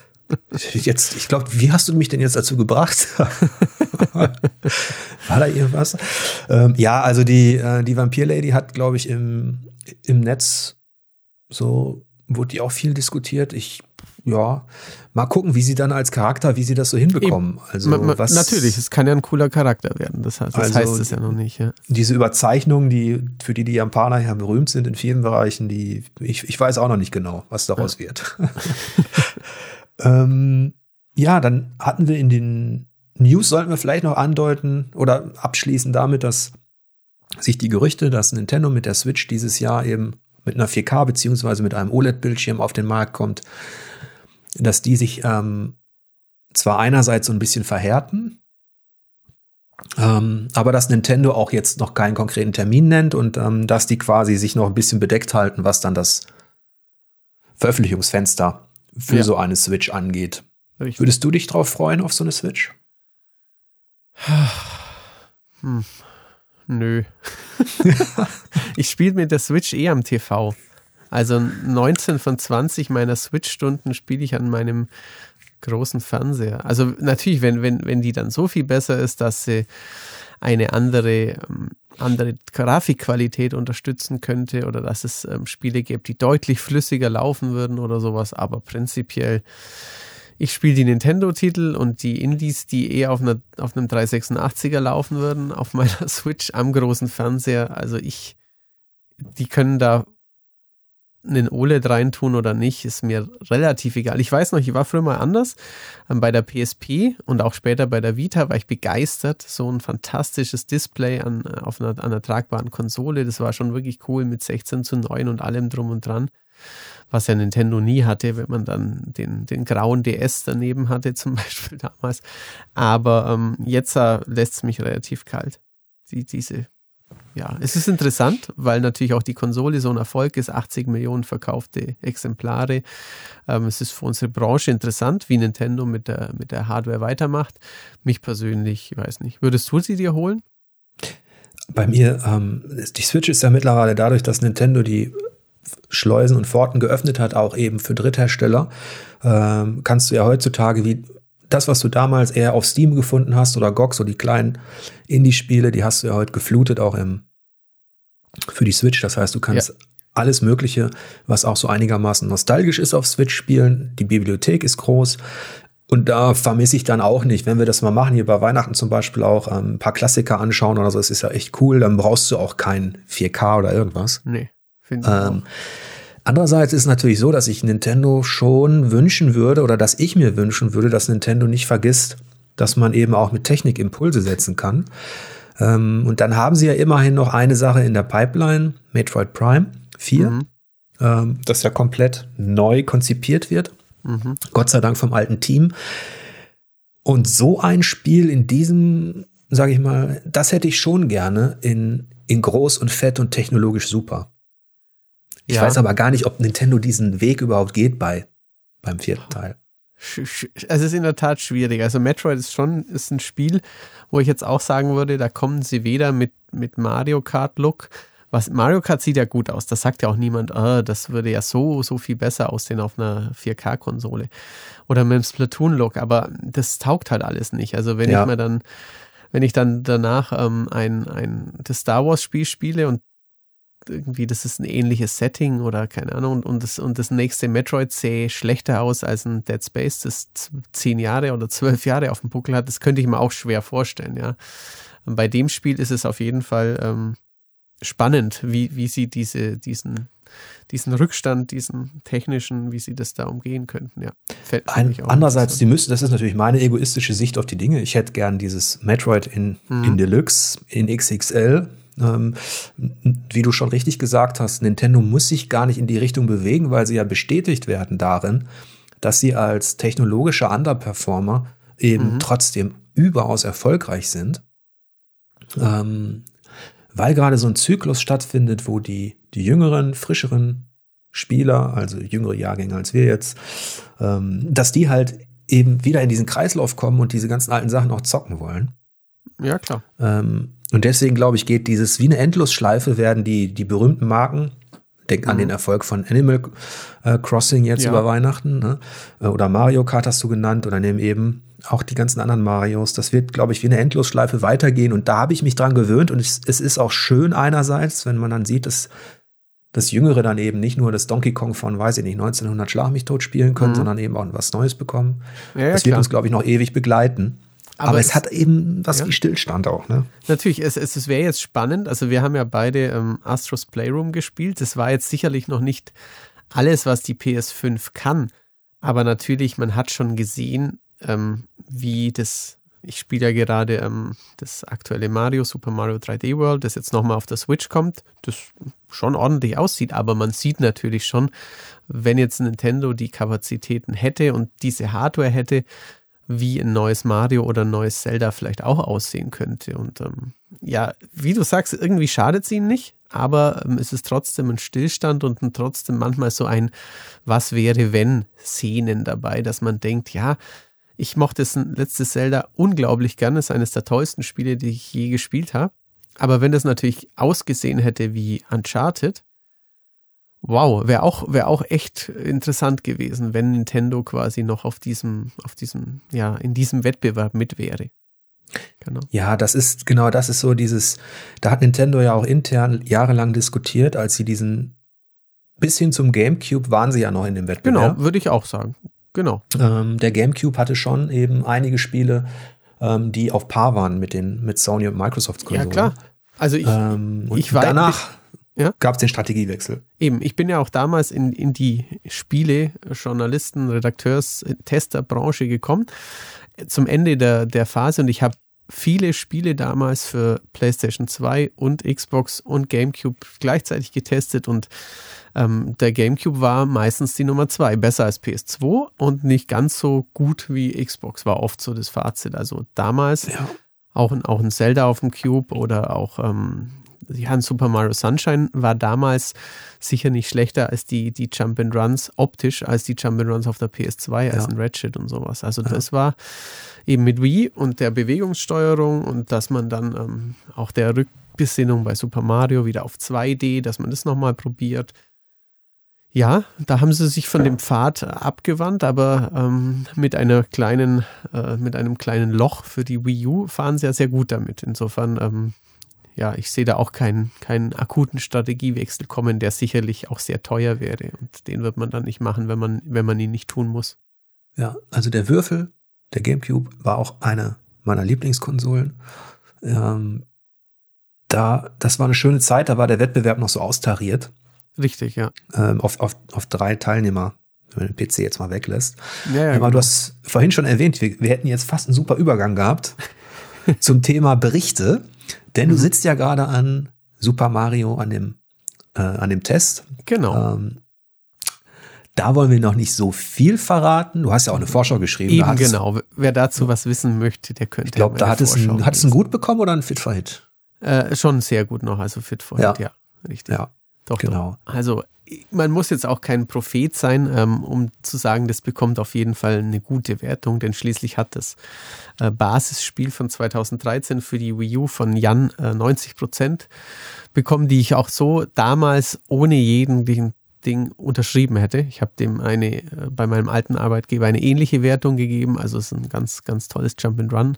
Jetzt, ich glaube, wie hast du mich denn jetzt dazu gebracht? War da irgendwas? Ähm, ja, also die, äh, die Vampir-Lady hat, glaube ich, im, im Netz so wurde die auch viel diskutiert. Ich, ja, mal gucken, wie sie dann als Charakter, wie sie das so hinbekommen. Also, ma, ma, was, natürlich, es kann ja ein cooler Charakter werden. Das, heißt, das also heißt es ja noch nicht. Ja. Diese Überzeichnungen, die, für die die Japaner ja berühmt sind in vielen Bereichen, die, ich, ich weiß auch noch nicht genau, was daraus ja. wird. ähm, ja, dann hatten wir in den News, sollten wir vielleicht noch andeuten oder abschließen damit, dass sich die Gerüchte, dass Nintendo mit der Switch dieses Jahr eben mit einer 4K beziehungsweise mit einem OLED-Bildschirm auf den Markt kommt, dass die sich ähm, zwar einerseits so ein bisschen verhärten, ähm, aber dass Nintendo auch jetzt noch keinen konkreten Termin nennt und ähm, dass die quasi sich noch ein bisschen bedeckt halten, was dann das Veröffentlichungsfenster für ja. so eine Switch angeht. Richtig. Würdest du dich drauf freuen auf so eine Switch? Hm. Nö. ich spiele mit der Switch eh am TV. Also 19 von 20 meiner Switch-Stunden spiele ich an meinem großen Fernseher. Also natürlich, wenn, wenn, wenn die dann so viel besser ist, dass sie eine andere, ähm, andere Grafikqualität unterstützen könnte oder dass es ähm, Spiele gibt, die deutlich flüssiger laufen würden oder sowas. Aber prinzipiell ich spiele die Nintendo-Titel und die Indies, die eh auf, einer, auf einem 386er laufen würden, auf meiner Switch am großen Fernseher. Also ich, die können da einen OLED reintun oder nicht, ist mir relativ egal. Ich weiß noch, ich war früher mal anders. Ähm, bei der PSP und auch später bei der Vita war ich begeistert. So ein fantastisches Display an, auf einer, einer tragbaren Konsole. Das war schon wirklich cool mit 16 zu 9 und allem drum und dran was ja Nintendo nie hatte, wenn man dann den, den grauen DS daneben hatte, zum Beispiel damals. Aber ähm, jetzt äh, lässt es mich relativ kalt. Die, diese, ja, es ist interessant, weil natürlich auch die Konsole so ein Erfolg ist, 80 Millionen verkaufte Exemplare. Ähm, es ist für unsere Branche interessant, wie Nintendo mit der, mit der Hardware weitermacht. Mich persönlich, ich weiß nicht. Würdest du sie dir holen? Bei mir, ähm, die Switch ist ja mittlerweile dadurch, dass Nintendo die Schleusen und Pforten geöffnet hat, auch eben für Dritthersteller, ähm, kannst du ja heutzutage wie das, was du damals eher auf Steam gefunden hast oder GOG, so die kleinen Indie-Spiele, die hast du ja heute geflutet, auch im, für die Switch. Das heißt, du kannst ja. alles Mögliche, was auch so einigermaßen nostalgisch ist, auf Switch spielen. Die Bibliothek ist groß. Und da vermisse ich dann auch nicht, wenn wir das mal machen, hier bei Weihnachten zum Beispiel auch ähm, ein paar Klassiker anschauen oder so, es ist ja echt cool, dann brauchst du auch kein 4K oder irgendwas. Nee. Ähm, andererseits ist es natürlich so, dass ich Nintendo schon wünschen würde oder dass ich mir wünschen würde, dass Nintendo nicht vergisst, dass man eben auch mit Technik Impulse setzen kann. Ähm, und dann haben sie ja immerhin noch eine Sache in der Pipeline, Metroid Prime 4, mhm. ähm, das ja komplett neu konzipiert wird. Mhm. Gott sei Dank vom alten Team. Und so ein Spiel in diesem, sage ich mal, das hätte ich schon gerne in, in groß und fett und technologisch super. Ich ja. weiß aber gar nicht, ob Nintendo diesen Weg überhaupt geht bei beim vierten Teil. Es ist in der Tat schwierig. Also Metroid ist schon ist ein Spiel, wo ich jetzt auch sagen würde, da kommen sie weder mit, mit Mario Kart Look. Was, Mario Kart sieht ja gut aus. Das sagt ja auch niemand, oh, das würde ja so, so viel besser aussehen auf einer 4K-Konsole. Oder mit dem Splatoon-Look. Aber das taugt halt alles nicht. Also wenn ja. ich mir dann, wenn ich dann danach ähm, ein, ein das Star Wars-Spiel spiele und irgendwie, das ist ein ähnliches Setting oder keine Ahnung. Und das, und das nächste Metroid sähe schlechter aus als ein Dead Space, das zehn Jahre oder zwölf Jahre auf dem Buckel hat. Das könnte ich mir auch schwer vorstellen, ja. Und bei dem Spiel ist es auf jeden Fall ähm, spannend, wie, wie sie diese, diesen, diesen Rückstand, diesen technischen, wie sie das da umgehen könnten, ja. Ein, andererseits, die müssen, das ist natürlich meine egoistische Sicht auf die Dinge. Ich hätte gern dieses Metroid in, mhm. in Deluxe, in XXL ähm, wie du schon richtig gesagt hast, Nintendo muss sich gar nicht in die Richtung bewegen, weil sie ja bestätigt werden darin, dass sie als technologischer Underperformer eben mhm. trotzdem überaus erfolgreich sind. Ähm, weil gerade so ein Zyklus stattfindet, wo die, die jüngeren, frischeren Spieler, also jüngere Jahrgänge als wir jetzt, ähm, dass die halt eben wieder in diesen Kreislauf kommen und diese ganzen alten Sachen auch zocken wollen. Ja, klar. Ähm, und deswegen, glaube ich, geht dieses wie eine Endlosschleife werden die, die berühmten Marken, denk mhm. an den Erfolg von Animal äh, Crossing jetzt ja. über Weihnachten, ne? Äh, oder Mario Kart hast du genannt, oder nehmen eben auch die ganzen anderen Marios. Das wird, glaube ich, wie eine Endlosschleife weitergehen. Und da habe ich mich dran gewöhnt. Und es, es ist auch schön einerseits, wenn man dann sieht, dass dass Jüngere dann eben nicht nur das Donkey Kong von, weiß ich nicht, 1900 Schlag mich tot spielen können, mhm. sondern eben auch was Neues bekommen. Ja, ja, das wird klar. uns, glaube ich, noch ewig begleiten. Aber, Aber es, es, hat eben was ja. wie Stillstand auch, ne? Natürlich, es, es, es wäre jetzt spannend. Also wir haben ja beide ähm, Astros Playroom gespielt. Das war jetzt sicherlich noch nicht alles, was die PS5 kann. Aber natürlich, man hat schon gesehen, ähm, wie das ich spiele ja gerade ähm, das aktuelle Mario, Super Mario 3D World, das jetzt nochmal auf der Switch kommt, das schon ordentlich aussieht, aber man sieht natürlich schon, wenn jetzt Nintendo die Kapazitäten hätte und diese Hardware hätte, wie ein neues Mario oder ein neues Zelda vielleicht auch aussehen könnte. Und ähm, ja, wie du sagst, irgendwie schadet es ihnen nicht, aber ähm, es ist trotzdem ein Stillstand und ein, trotzdem manchmal so ein Was wäre wenn Szenen dabei, dass man denkt, ja, ich mochte das letzte Zelda unglaublich gerne. Ist eines der tollsten Spiele, die ich je gespielt habe. Aber wenn das natürlich ausgesehen hätte wie Uncharted, wow, wäre auch, wäre auch echt interessant gewesen, wenn Nintendo quasi noch auf diesem, auf diesem, ja, in diesem Wettbewerb mit wäre. Genau. Ja, das ist, genau, das ist so dieses, da hat Nintendo ja auch intern jahrelang diskutiert, als sie diesen, bis hin zum GameCube waren sie ja noch in dem Wettbewerb. Genau, würde ich auch sagen. Genau. Ähm, der GameCube hatte schon eben einige Spiele, ähm, die auf Paar waren mit den mit Sony und Microsoft Konsolen. Ja klar. Also ich, ähm, ich war danach ja? gab es den Strategiewechsel. Eben, ich bin ja auch damals in, in die Spiele, Journalisten, Redakteurs, Testerbranche gekommen, zum Ende der, der Phase und ich habe viele Spiele damals für PlayStation 2 und Xbox und GameCube gleichzeitig getestet und ähm, der GameCube war meistens die Nummer zwei, besser als PS2 und nicht ganz so gut wie Xbox, war oft so das Fazit. Also damals ja. auch, ein, auch ein Zelda auf dem Cube oder auch ähm, ja, ein Super Mario Sunshine war damals sicher nicht schlechter als die, die Jump and Runs optisch, als die Jump and Runs auf der PS2, als ja. ein Ratchet und sowas. Also ja. das war eben mit Wii und der Bewegungssteuerung und dass man dann ähm, auch der Rückbesinnung bei Super Mario wieder auf 2D, dass man das nochmal probiert. Ja, da haben sie sich von dem Pfad abgewandt, aber ähm, mit einer kleinen, äh, mit einem kleinen Loch für die Wii U fahren sie ja sehr gut damit. Insofern, ähm, ja, ich sehe da auch keinen, keinen akuten Strategiewechsel kommen, der sicherlich auch sehr teuer wäre. Und den wird man dann nicht machen, wenn man, wenn man ihn nicht tun muss. Ja, also der Würfel, der GameCube, war auch eine meiner Lieblingskonsolen. Ähm, da, das war eine schöne Zeit, da war der Wettbewerb noch so austariert. Richtig, ja. Ähm, auf, auf, auf drei Teilnehmer, wenn man den PC jetzt mal weglässt. Ja, ja, Aber genau. du hast vorhin schon erwähnt, wir, wir hätten jetzt fast einen super Übergang gehabt zum Thema Berichte, denn du mhm. sitzt ja gerade an Super Mario, an dem, äh, an dem Test. Genau. Ähm, da wollen wir noch nicht so viel verraten. Du hast ja auch eine Vorschau geschrieben. Eben genau. Wer dazu was wissen möchte, der könnte. Ich glaube, da hat es, ein, hat es einen gut bekommen oder ein Fit for Hit? Äh, schon sehr gut noch, also Fit for ja. Hit, ja. Richtig. Ja. Doch, genau. Doch. Also man muss jetzt auch kein Prophet sein, ähm, um zu sagen, das bekommt auf jeden Fall eine gute Wertung, denn schließlich hat das äh, Basisspiel von 2013 für die Wii U von Jan äh, 90 Prozent bekommen, die ich auch so damals ohne jeden Ding unterschrieben hätte. Ich habe dem eine äh, bei meinem alten Arbeitgeber eine ähnliche Wertung gegeben, also es ist ein ganz, ganz tolles Jump and Run.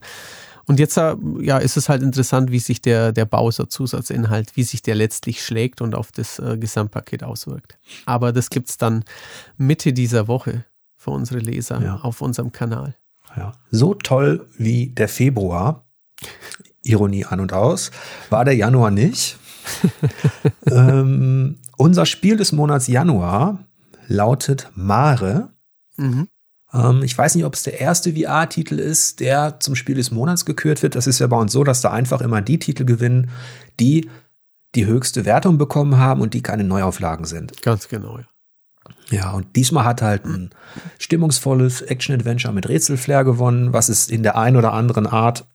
Und jetzt äh, ja, ist es halt interessant, wie sich der, der Bowser-Zusatzinhalt, wie sich der letztlich schlägt und auf das äh, Gesamtpaket auswirkt. Aber das gibt es dann Mitte dieser Woche für unsere Leser ja. auf unserem Kanal. Ja. So toll wie der Februar, Ironie an und aus, war der Januar nicht. ähm, unser Spiel des Monats Januar lautet Mare. Mhm. Ähm, ich weiß nicht, ob es der erste VR-Titel ist, der zum Spiel des Monats gekürt wird. Das ist ja bei uns so, dass da einfach immer die Titel gewinnen, die die höchste Wertung bekommen haben und die keine Neuauflagen sind. Ganz genau, ja. Ja, und diesmal hat halt ein stimmungsvolles Action-Adventure mit Rätselflair gewonnen, was es in der einen oder anderen Art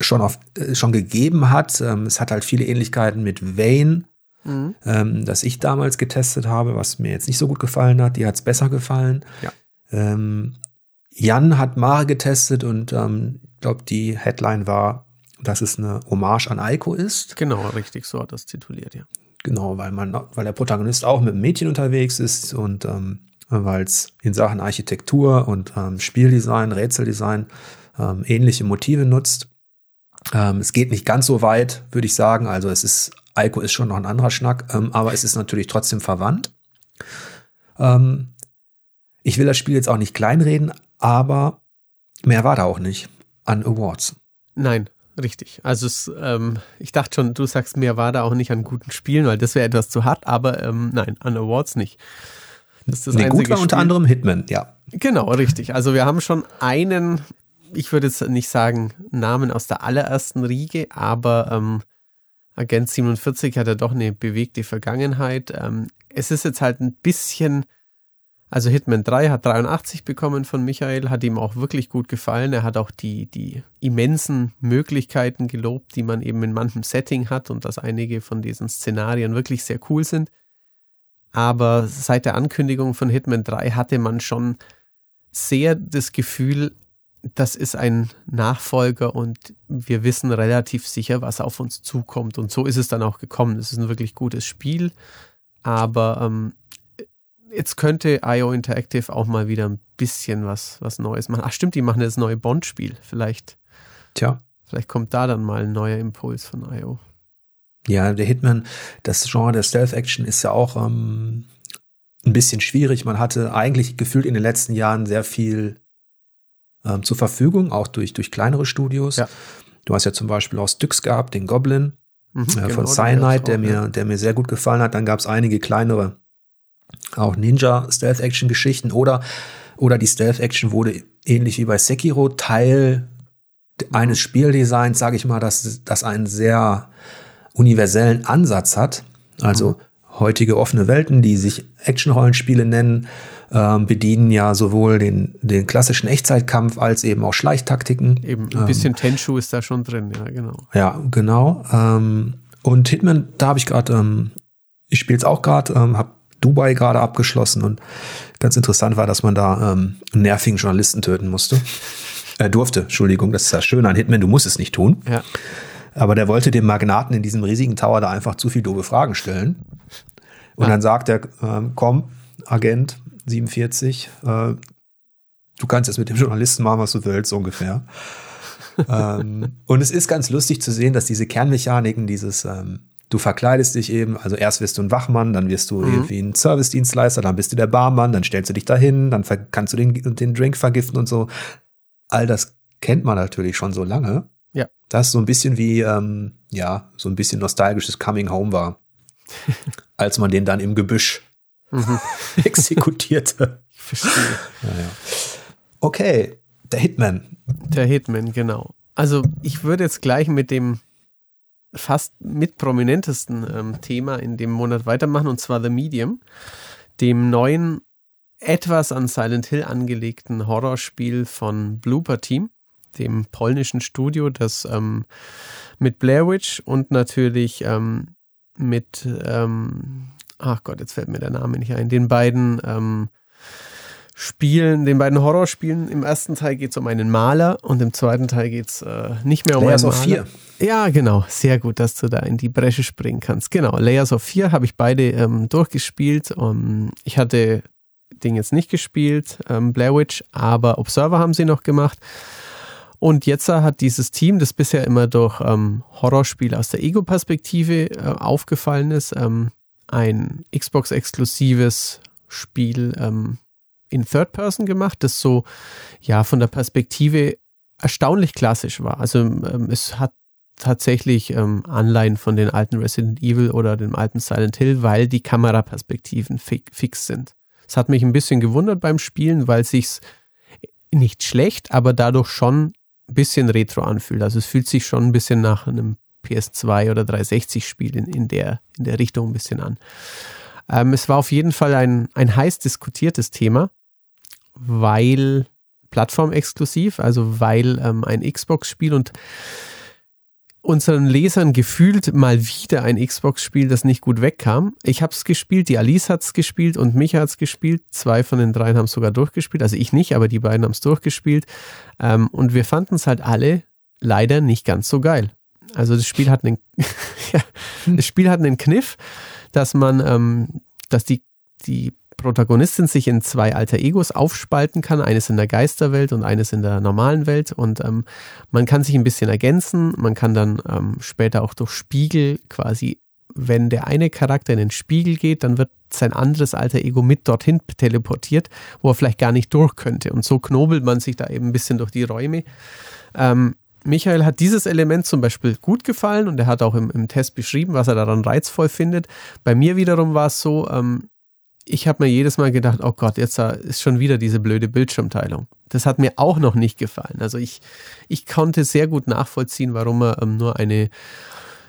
schon, auf, äh, schon gegeben hat. Ähm, es hat halt viele Ähnlichkeiten mit Vane, mhm. ähm, das ich damals getestet habe, was mir jetzt nicht so gut gefallen hat. Die hat es besser gefallen. Ja. Ähm, Jan hat Mare getestet und ähm, ich glaube, die Headline war, dass es eine Hommage an Aiko ist. Genau, richtig, so hat das tituliert, ja. Genau, weil man, weil der Protagonist auch mit einem Mädchen unterwegs ist und ähm, weil es in Sachen Architektur und ähm, Spieldesign, Rätseldesign ähm, ähnliche Motive nutzt. Ähm, es geht nicht ganz so weit, würde ich sagen. Also es ist Ico ist schon noch ein anderer Schnack, ähm, aber es ist natürlich trotzdem verwandt. Ähm, ich will das Spiel jetzt auch nicht kleinreden, aber mehr war da auch nicht an Awards. Nein, richtig. Also es, ähm, ich dachte schon, du sagst, mehr war da auch nicht an guten Spielen, weil das wäre etwas zu hart, aber ähm, nein, an Awards nicht. Das ist das nee, gut war Spiel. unter anderem Hitman, ja. Genau, richtig. Also wir haben schon einen, ich würde jetzt nicht sagen Namen aus der allerersten Riege, aber ähm, Agent 47 hat ja doch eine bewegte Vergangenheit. Ähm, es ist jetzt halt ein bisschen, also Hitman 3 hat 83 bekommen von Michael, hat ihm auch wirklich gut gefallen. Er hat auch die, die immensen Möglichkeiten gelobt, die man eben in manchem Setting hat und dass einige von diesen Szenarien wirklich sehr cool sind. Aber seit der Ankündigung von Hitman 3 hatte man schon sehr das Gefühl, das ist ein Nachfolger und wir wissen relativ sicher, was auf uns zukommt. Und so ist es dann auch gekommen. Es ist ein wirklich gutes Spiel, aber ähm, jetzt könnte IO Interactive auch mal wieder ein bisschen was, was Neues machen. Ach stimmt, die machen jetzt neue Bond-Spiel. Vielleicht, Tja. vielleicht kommt da dann mal ein neuer Impuls von IO. Ja, der Hitman, das Genre der Stealth-Action ist ja auch ähm, ein bisschen schwierig. Man hatte eigentlich gefühlt in den letzten Jahren sehr viel ähm, zur Verfügung, auch durch, durch kleinere Studios. Ja. Du hast ja zum Beispiel auch Styx gehabt, den Goblin mhm, äh, von genau, Cyanide, der, mir, der mir sehr gut gefallen hat. Dann gab es einige kleinere, auch Ninja Stealth-Action-Geschichten oder, oder die Stealth-Action wurde ähnlich wie bei Sekiro Teil eines Spieldesigns, sage ich mal, das, das einen sehr universellen Ansatz hat. Also mhm. heutige offene Welten, die sich Action-Rollenspiele nennen, ähm, bedienen ja sowohl den, den klassischen Echtzeitkampf als eben auch Schleichtaktiken. Eben ein bisschen ähm, Tenshu ist da schon drin, ja, genau. Ja, genau. Ähm, und Hitman, da habe ich gerade, ähm, ich spiele es auch gerade, ähm, habe Dubai gerade abgeschlossen und ganz interessant war, dass man da ähm, einen nervigen Journalisten töten musste. Äh, durfte, Entschuldigung, das ist ja schön an Hitman, du musst es nicht tun. Ja. Aber der wollte dem Magnaten in diesem riesigen Tower da einfach zu viel doofe Fragen stellen. Und ja. dann sagt er, ähm, komm, Agent, 47. Äh, du kannst jetzt mit dem Journalisten machen, was du willst, so ungefähr. ähm, und es ist ganz lustig zu sehen, dass diese Kernmechaniken, dieses, ähm, du verkleidest dich eben, also erst wirst du ein Wachmann, dann wirst du mhm. irgendwie ein Servicedienstleister, dann bist du der Barmann, dann stellst du dich dahin, dann kannst du den, den Drink vergiften und so. All das kennt man natürlich schon so lange. Ja. Das so ein bisschen wie, ähm, ja, so ein bisschen nostalgisches Coming Home war. als man den dann im Gebüsch mhm. exekutierte. Ich verstehe. Naja. Okay, der Hitman. Der Hitman, genau. Also ich würde jetzt gleich mit dem fast mit prominentesten ähm, Thema in dem Monat weitermachen, und zwar The Medium, dem neuen, etwas an Silent Hill angelegten Horrorspiel von Blooper Team, dem polnischen Studio, das ähm, mit Blair Witch und natürlich ähm, mit ähm, ach Gott, jetzt fällt mir der Name nicht ein, den beiden ähm, Spielen, den beiden Horrorspielen. Im ersten Teil geht es um einen Maler und im zweiten Teil geht es äh, nicht mehr um Layers einen Maler. Layers of 4. Ja, genau. Sehr gut, dass du da in die Bresche springen kannst. Genau, Layers of 4 habe ich beide ähm, durchgespielt. Um, ich hatte den jetzt nicht gespielt, ähm, Blair Witch, aber Observer haben sie noch gemacht. Und jetzt hat dieses Team, das bisher immer durch ähm, Horrorspiele aus der Ego-Perspektive äh, aufgefallen ist, ähm, ein Xbox-exklusives Spiel ähm, in Third Person gemacht, das so ja von der Perspektive erstaunlich klassisch war. Also ähm, es hat tatsächlich ähm, Anleihen von den alten Resident Evil oder dem alten Silent Hill, weil die Kameraperspektiven fi fix sind. Es hat mich ein bisschen gewundert beim Spielen, weil sich's nicht schlecht, aber dadurch schon ein bisschen retro anfühlt. Also es fühlt sich schon ein bisschen nach einem PS2 oder 360 Spiel in, in, der, in der Richtung ein bisschen an. Ähm, es war auf jeden Fall ein, ein heiß diskutiertes Thema, weil plattformexklusiv, also weil ähm, ein Xbox-Spiel und unseren Lesern gefühlt mal wieder ein Xbox-Spiel, das nicht gut wegkam. Ich habe es gespielt, die Alice hat es gespielt und Micha hat es gespielt. Zwei von den dreien haben es sogar durchgespielt. Also ich nicht, aber die beiden haben es durchgespielt. Ähm, und wir fanden es halt alle leider nicht ganz so geil. Also das Spiel hat einen, ja, das Spiel hat einen Kniff, dass man, ähm, dass die, die Protagonistin sich in zwei alter Egos aufspalten kann, eines in der Geisterwelt und eines in der normalen Welt. Und ähm, man kann sich ein bisschen ergänzen, man kann dann ähm, später auch durch Spiegel quasi wenn der eine Charakter in den Spiegel geht, dann wird sein anderes alter Ego mit dorthin teleportiert, wo er vielleicht gar nicht durch könnte. Und so knobelt man sich da eben ein bisschen durch die Räume. Ähm, Michael hat dieses Element zum Beispiel gut gefallen und er hat auch im, im Test beschrieben, was er daran reizvoll findet. Bei mir wiederum war es so, ähm, ich habe mir jedes Mal gedacht, oh Gott, jetzt ist schon wieder diese blöde Bildschirmteilung. Das hat mir auch noch nicht gefallen. Also ich, ich konnte sehr gut nachvollziehen, warum er ähm, nur eine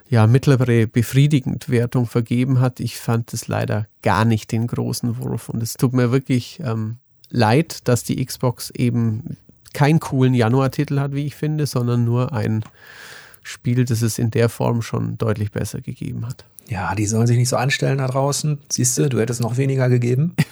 ja, mittlere befriedigend Wertung vergeben hat. Ich fand es leider gar nicht den großen Wurf und es tut mir wirklich ähm, leid, dass die Xbox eben keinen coolen Januar-Titel hat, wie ich finde, sondern nur ein Spiel, das es in der Form schon deutlich besser gegeben hat. Ja, die sollen sich nicht so anstellen da draußen. Siehst du, du hättest noch weniger gegeben.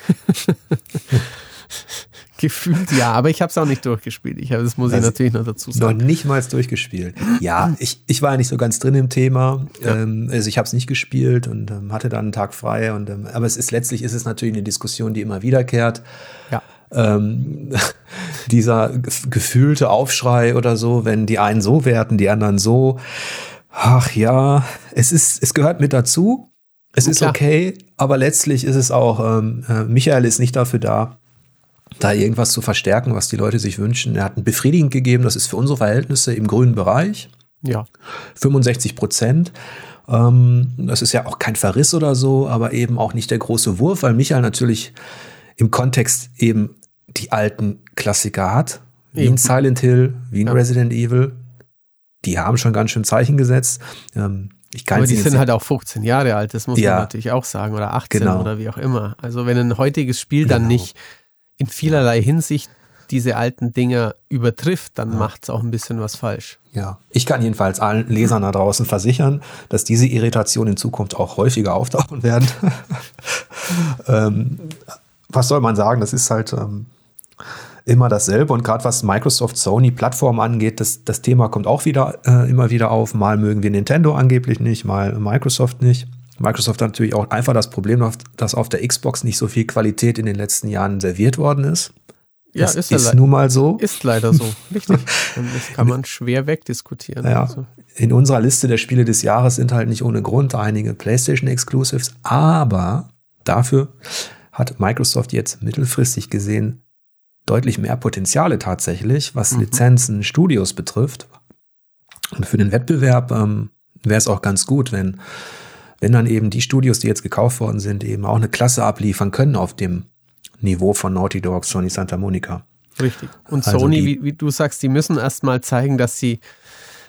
Gefühlt ja, aber ich habe es auch nicht durchgespielt. Ich hab, das muss also ich natürlich noch dazu sagen. Noch nicht mal durchgespielt. Ja, ich, ich war ja nicht so ganz drin im Thema. Ja. Ähm, also ich habe es nicht gespielt und ähm, hatte dann einen Tag frei. Und, ähm, aber es ist letztlich ist es natürlich eine Diskussion, die immer wiederkehrt. Ja. Ähm, dieser gefühlte Aufschrei oder so, wenn die einen so werten, die anderen so. Ach ja, es ist, es gehört mit dazu. Es ist okay, aber letztlich ist es auch, ähm, äh, Michael ist nicht dafür da, da irgendwas zu verstärken, was die Leute sich wünschen. Er hat ein befriedigend gegeben, das ist für unsere Verhältnisse im grünen Bereich. Ja. 65 Prozent. Ähm, das ist ja auch kein Verriss oder so, aber eben auch nicht der große Wurf, weil Michael natürlich im Kontext eben die alten Klassiker hat, wie in Silent Hill, wie in ja. Resident Evil. Die haben schon ganz schön Zeichen gesetzt. Ähm, ich kann Aber die sind halt auch 15 Jahre alt, das muss ja. man natürlich auch sagen, oder 18 genau. oder wie auch immer. Also wenn ein heutiges Spiel dann genau. nicht in vielerlei Hinsicht diese alten Dinge übertrifft, dann ja. macht es auch ein bisschen was falsch. Ja, ich kann jedenfalls allen Lesern da draußen versichern, dass diese Irritationen in Zukunft auch häufiger auftauchen werden. ähm, was soll man sagen? Das ist halt ähm, immer dasselbe. Und gerade was Microsoft, Sony, Plattform angeht, das, das Thema kommt auch wieder äh, immer wieder auf. Mal mögen wir Nintendo angeblich nicht, mal Microsoft nicht. Microsoft hat natürlich auch einfach das Problem, dass auf der Xbox nicht so viel Qualität in den letzten Jahren serviert worden ist. Ja, das ist, ist nun mal so. Ist leider so, richtig. Das kann man schwer wegdiskutieren. Ja, also. In unserer Liste der Spiele des Jahres sind halt nicht ohne Grund einige PlayStation Exclusives, aber dafür hat Microsoft jetzt mittelfristig gesehen deutlich mehr Potenziale tatsächlich, was mhm. Lizenzen, Studios betrifft. Und für den Wettbewerb ähm, wäre es auch ganz gut, wenn, wenn dann eben die Studios, die jetzt gekauft worden sind, eben auch eine Klasse abliefern können auf dem Niveau von Naughty Dogs, Sony Santa Monica. Richtig. Und also Sony, wie, wie, du sagst, die müssen erst mal zeigen, dass sie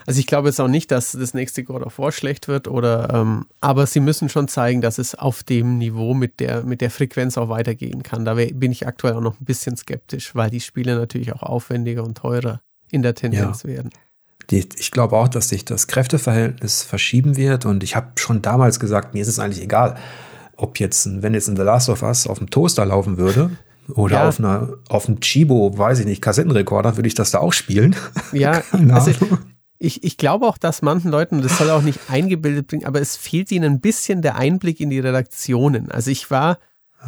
also ich glaube jetzt auch nicht, dass das nächste God of War schlecht wird oder ähm, aber sie müssen schon zeigen, dass es auf dem Niveau mit der, mit der Frequenz auch weitergehen kann. Da bin ich aktuell auch noch ein bisschen skeptisch, weil die Spiele natürlich auch aufwendiger und teurer in der Tendenz ja. werden. Die, ich glaube auch, dass sich das Kräfteverhältnis verschieben wird und ich habe schon damals gesagt, mir ist es eigentlich egal, ob jetzt, wenn jetzt ein The Last of Us auf dem Toaster laufen würde, oder ja. auf einer, auf einem Chibo, weiß ich nicht, Kassettenrekorder, würde ich das da auch spielen. Ja, also ich, ich glaube auch, dass manchen Leuten, das soll auch nicht eingebildet bringen, aber es fehlt ihnen ein bisschen der Einblick in die Redaktionen. Also ich war,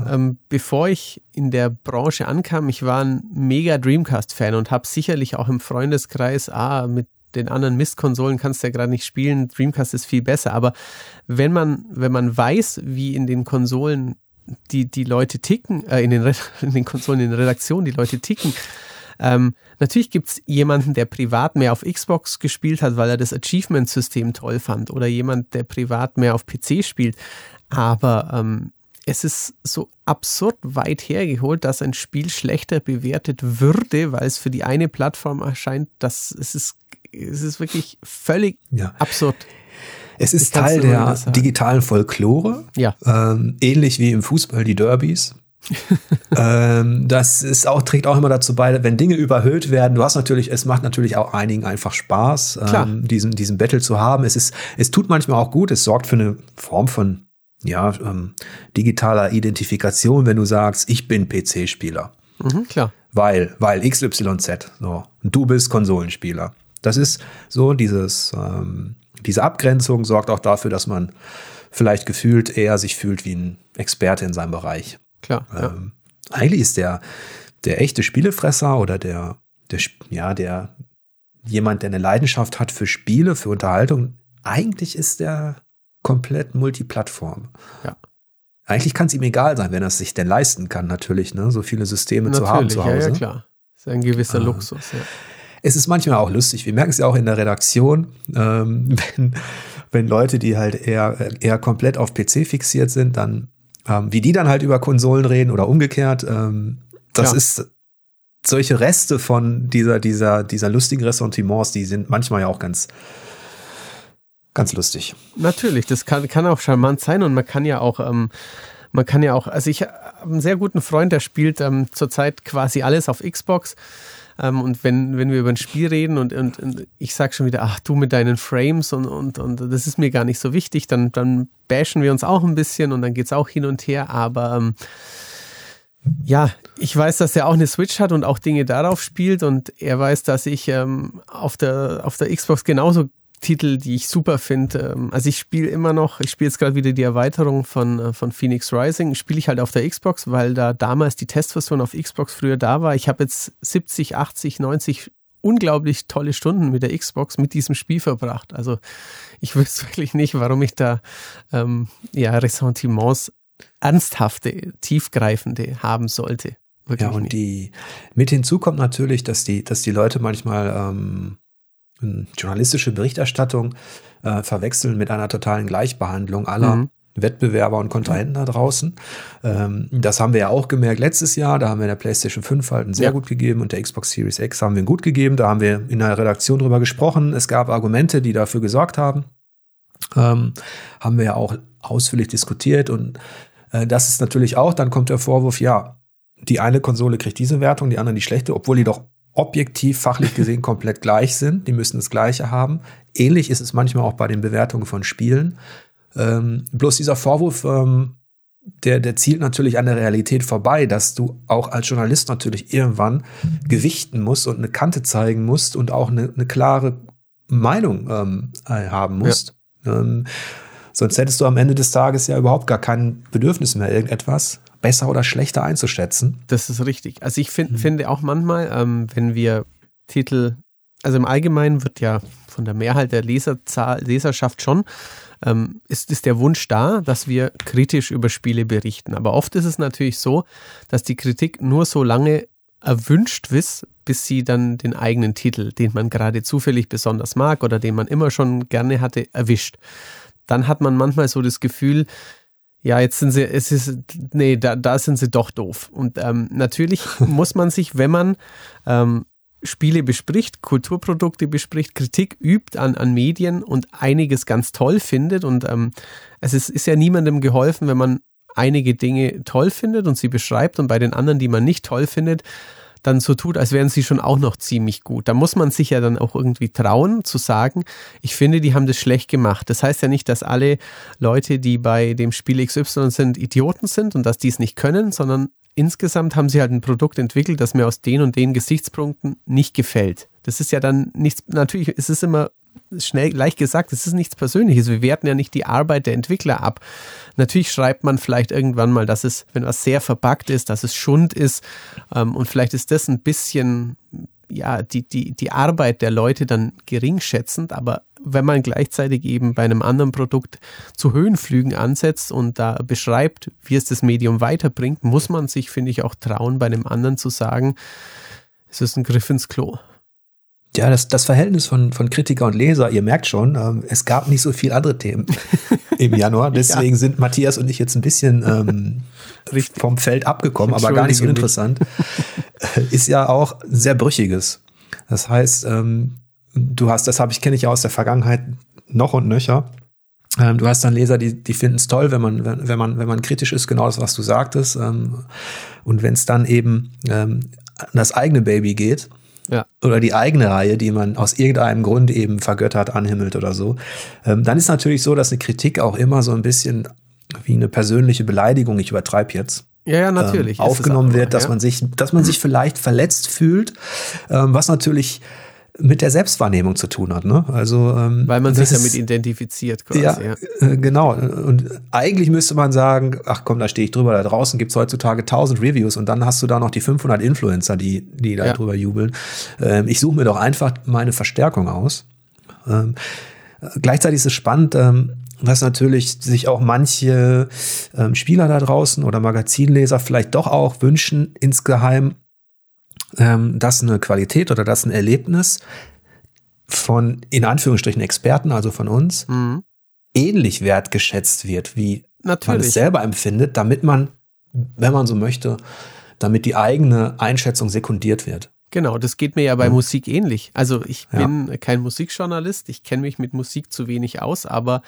ähm, bevor ich in der Branche ankam, ich war ein mega Dreamcast-Fan und habe sicherlich auch im Freundeskreis, ah, mit den anderen Mistkonsolen kannst du ja gerade nicht spielen, Dreamcast ist viel besser. Aber wenn man, wenn man weiß, wie in den Konsolen die, die Leute ticken, äh, in, den, in den Konsolen, in den Redaktionen die Leute ticken, ähm, natürlich gibt es jemanden, der privat mehr auf Xbox gespielt hat, weil er das Achievement-System toll fand, oder jemand, der privat mehr auf PC spielt. Aber ähm, es ist so absurd weit hergeholt, dass ein Spiel schlechter bewertet würde, weil es für die eine Plattform erscheint, dass es ist, es ist wirklich völlig ja. absurd. Es ist Teil der digitalen Folklore, ja. ähm, ähnlich wie im Fußball die Derbys. ähm, das ist auch, trägt auch immer dazu bei, wenn Dinge überhöht werden. Du hast natürlich, es macht natürlich auch einigen einfach Spaß, ähm, diesen, diesen Battle zu haben. Es ist, es tut manchmal auch gut. Es sorgt für eine Form von, ja, ähm, digitaler Identifikation, wenn du sagst, ich bin PC-Spieler. Mhm, klar. Weil, weil XYZ, so. Du bist Konsolenspieler. Das ist so dieses, ähm, diese Abgrenzung sorgt auch dafür, dass man vielleicht gefühlt eher sich fühlt wie ein Experte in seinem Bereich. Klar. Ähm, ja. Eigentlich ist der, der echte Spielefresser oder der, der, ja, der jemand, der eine Leidenschaft hat für Spiele, für Unterhaltung, eigentlich ist der komplett Multiplattform. Ja. Eigentlich kann es ihm egal sein, wenn er es sich denn leisten kann, natürlich, ne? so viele Systeme natürlich, zu haben zu Hause. Ja, ja, klar. Ist ein gewisser ah. Luxus, ja. Es ist manchmal auch lustig. Wir merken es ja auch in der Redaktion, ähm, wenn, wenn Leute, die halt eher, eher komplett auf PC fixiert sind, dann, ähm, wie die dann halt über Konsolen reden oder umgekehrt, ähm, das ja. ist solche Reste von dieser, dieser, dieser lustigen Ressentiments, die sind manchmal ja auch ganz, ganz lustig. Natürlich, das kann, kann auch charmant sein und man kann ja auch, ähm, man kann ja auch, also ich habe einen sehr guten Freund, der spielt ähm, zurzeit quasi alles auf Xbox. Ähm, und wenn, wenn wir über ein Spiel reden und, und, und ich sag schon wieder, ach du mit deinen Frames und, und, und das ist mir gar nicht so wichtig, dann, dann bashen wir uns auch ein bisschen und dann geht's auch hin und her, aber ähm, ja, ich weiß, dass er auch eine Switch hat und auch Dinge darauf spielt und er weiß, dass ich ähm, auf, der, auf der Xbox genauso Titel, die ich super finde. Ähm, also ich spiele immer noch, ich spiele jetzt gerade wieder die Erweiterung von, äh, von Phoenix Rising, spiele ich halt auf der Xbox, weil da damals die Testversion auf Xbox früher da war. Ich habe jetzt 70, 80, 90 unglaublich tolle Stunden mit der Xbox mit diesem Spiel verbracht. Also ich wüsste wirklich nicht, warum ich da ähm, ja Ressentiments ernsthafte, tiefgreifende haben sollte. Wirklich ja, und nicht. die mit hinzu kommt natürlich, dass die, dass die Leute manchmal ähm, journalistische Berichterstattung äh, verwechseln mit einer totalen Gleichbehandlung aller mhm. Wettbewerber und Kontrahenten da draußen. Ähm, das haben wir ja auch gemerkt letztes Jahr. Da haben wir der PlayStation 5 halt einen sehr ja. gut gegeben und der Xbox Series X haben wir einen gut gegeben. Da haben wir in der Redaktion drüber gesprochen. Es gab Argumente, die dafür gesorgt haben. Ähm, haben wir ja auch ausführlich diskutiert und äh, das ist natürlich auch, dann kommt der Vorwurf, ja, die eine Konsole kriegt diese Wertung, die andere die schlechte, obwohl die doch objektiv, fachlich gesehen komplett gleich sind. Die müssen das Gleiche haben. Ähnlich ist es manchmal auch bei den Bewertungen von Spielen. Ähm, bloß dieser Vorwurf, ähm, der, der zielt natürlich an der Realität vorbei, dass du auch als Journalist natürlich irgendwann gewichten musst und eine Kante zeigen musst und auch eine, eine klare Meinung ähm, haben musst. Ja. Ähm, sonst hättest du am Ende des Tages ja überhaupt gar kein Bedürfnis mehr, irgendetwas besser oder schlechter einzuschätzen. Das ist richtig. Also ich find, mhm. finde auch manchmal, ähm, wenn wir Titel, also im Allgemeinen wird ja von der Mehrheit der Leserzahl, Leserschaft schon, ähm, ist, ist der Wunsch da, dass wir kritisch über Spiele berichten. Aber oft ist es natürlich so, dass die Kritik nur so lange erwünscht ist, bis sie dann den eigenen Titel, den man gerade zufällig besonders mag oder den man immer schon gerne hatte, erwischt. Dann hat man manchmal so das Gefühl, ja, jetzt sind sie, es ist, nee, da, da sind sie doch doof. Und ähm, natürlich muss man sich, wenn man ähm, Spiele bespricht, Kulturprodukte bespricht, Kritik übt an, an Medien und einiges ganz toll findet. Und ähm, es ist, ist ja niemandem geholfen, wenn man einige Dinge toll findet und sie beschreibt und bei den anderen, die man nicht toll findet, dann so tut, als wären sie schon auch noch ziemlich gut. Da muss man sich ja dann auch irgendwie trauen zu sagen, ich finde, die haben das schlecht gemacht. Das heißt ja nicht, dass alle Leute, die bei dem Spiel XY sind, Idioten sind und dass die es nicht können, sondern insgesamt haben sie halt ein Produkt entwickelt, das mir aus den und den Gesichtspunkten nicht gefällt. Das ist ja dann nichts, natürlich ist es immer schnell leicht gesagt, es ist nichts Persönliches. Wir werten ja nicht die Arbeit der Entwickler ab. Natürlich schreibt man vielleicht irgendwann mal, dass es, wenn was sehr verpackt ist, dass es Schund ist. Ähm, und vielleicht ist das ein bisschen, ja, die, die, die Arbeit der Leute dann geringschätzend, aber wenn man gleichzeitig eben bei einem anderen Produkt zu Höhenflügen ansetzt und da beschreibt, wie es das Medium weiterbringt, muss man sich, finde ich, auch trauen, bei einem anderen zu sagen, es ist ein Griff ins Klo. Ja, das, das Verhältnis von, von Kritiker und Leser, ihr merkt schon, ähm, es gab nicht so viel andere Themen im Januar. Deswegen ja. sind Matthias und ich jetzt ein bisschen ähm, vom Feld abgekommen, aber gar nicht so interessant. Ist ja auch sehr brüchiges. Das heißt, ähm, du hast, das habe ich, kenne ich ja aus der Vergangenheit noch und nöcher. Ähm, du hast dann Leser, die, die finden es toll, wenn man, wenn, wenn man, wenn man kritisch ist, genau das, was du sagtest. Ähm, und wenn es dann eben ähm, an das eigene Baby geht, ja. oder die eigene Reihe, die man aus irgendeinem Grund eben vergöttert, anhimmelt oder so, ähm, dann ist natürlich so, dass eine Kritik auch immer so ein bisschen wie eine persönliche Beleidigung, ich übertreibe jetzt, ja, ja, natürlich. Ähm, aufgenommen wird, dass ja. man sich, dass man sich vielleicht verletzt fühlt, ähm, was natürlich mit der Selbstwahrnehmung zu tun hat. Ne? Also, ähm, Weil man sich damit identifiziert quasi. Ja, ja. Äh, genau. Und eigentlich müsste man sagen, ach komm, da stehe ich drüber, da draußen gibt's heutzutage 1000 Reviews und dann hast du da noch die 500 Influencer, die, die da ja. drüber jubeln. Ähm, ich suche mir doch einfach meine Verstärkung aus. Ähm, gleichzeitig ist es spannend, ähm, was natürlich sich auch manche ähm, Spieler da draußen oder Magazinleser vielleicht doch auch wünschen, insgeheim, ähm, dass eine Qualität oder dass ein Erlebnis von, in Anführungsstrichen, Experten, also von uns, mhm. ähnlich wertgeschätzt wird, wie Natürlich. man es selber empfindet, damit man, wenn man so möchte, damit die eigene Einschätzung sekundiert wird. Genau, das geht mir ja bei ja. Musik ähnlich. Also ich bin ja. kein Musikjournalist, ich kenne mich mit Musik zu wenig aus, aber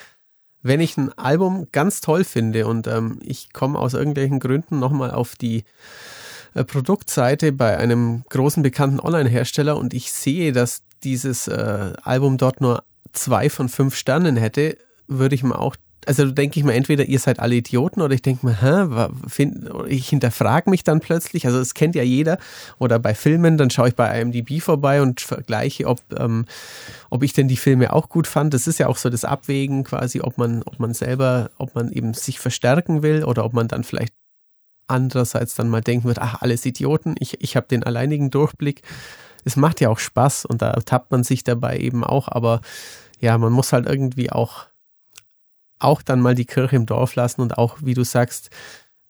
wenn ich ein Album ganz toll finde und ähm, ich komme aus irgendwelchen Gründen nochmal auf die Produktseite bei einem großen bekannten Online-Hersteller und ich sehe, dass dieses äh, Album dort nur zwei von fünf Sternen hätte, würde ich mir auch also denke ich mir entweder, ihr seid alle Idioten oder ich denke mir, hä, find, ich hinterfrage mich dann plötzlich, also das kennt ja jeder, oder bei Filmen, dann schaue ich bei IMDb vorbei und vergleiche, ob, ähm, ob ich denn die Filme auch gut fand. Das ist ja auch so das Abwägen quasi, ob man, ob man selber, ob man eben sich verstärken will oder ob man dann vielleicht andererseits dann mal denken wird, ach, alles Idioten, ich, ich habe den alleinigen Durchblick. Es macht ja auch Spaß und da tappt man sich dabei eben auch, aber ja, man muss halt irgendwie auch auch dann mal die Kirche im Dorf lassen und auch, wie du sagst,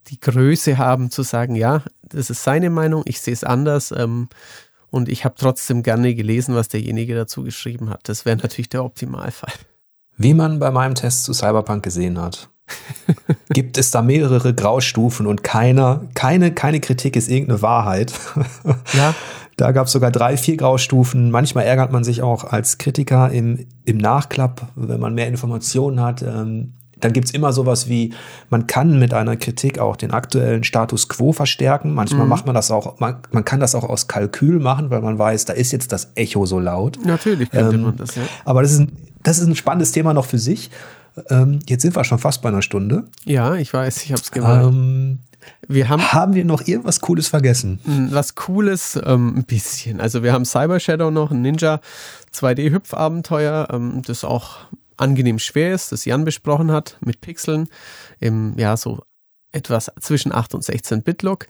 die Größe haben zu sagen, ja, das ist seine Meinung, ich sehe es anders ähm, und ich habe trotzdem gerne gelesen, was derjenige dazu geschrieben hat. Das wäre natürlich der Optimalfall. Wie man bei meinem Test zu Cyberpunk gesehen hat, gibt es da mehrere Graustufen und keiner, keine, keine Kritik ist irgendeine Wahrheit. Ja. Da gab es sogar drei, vier Graustufen. Manchmal ärgert man sich auch als Kritiker im, im Nachklapp, wenn man mehr Informationen hat. Ähm, dann gibt's immer sowas wie, man kann mit einer Kritik auch den aktuellen Status quo verstärken. Manchmal mhm. macht man das auch, man, man kann das auch aus Kalkül machen, weil man weiß, da ist jetzt das Echo so laut. Natürlich könnte ähm, man das, ja. Aber das ist, ein, das ist ein spannendes Thema noch für sich. Ähm, jetzt sind wir schon fast bei einer Stunde. Ja, ich weiß, ich habe es gemerkt. Ähm, wir haben, haben wir noch irgendwas Cooles vergessen? Was Cooles, ähm, ein bisschen. Also wir haben Cyber Shadow noch, ein Ninja 2D-Hüpfabenteuer, ähm, das auch angenehm schwer ist, das Jan besprochen hat, mit Pixeln im, ja, so etwas zwischen 8 und 16 Bit-Look.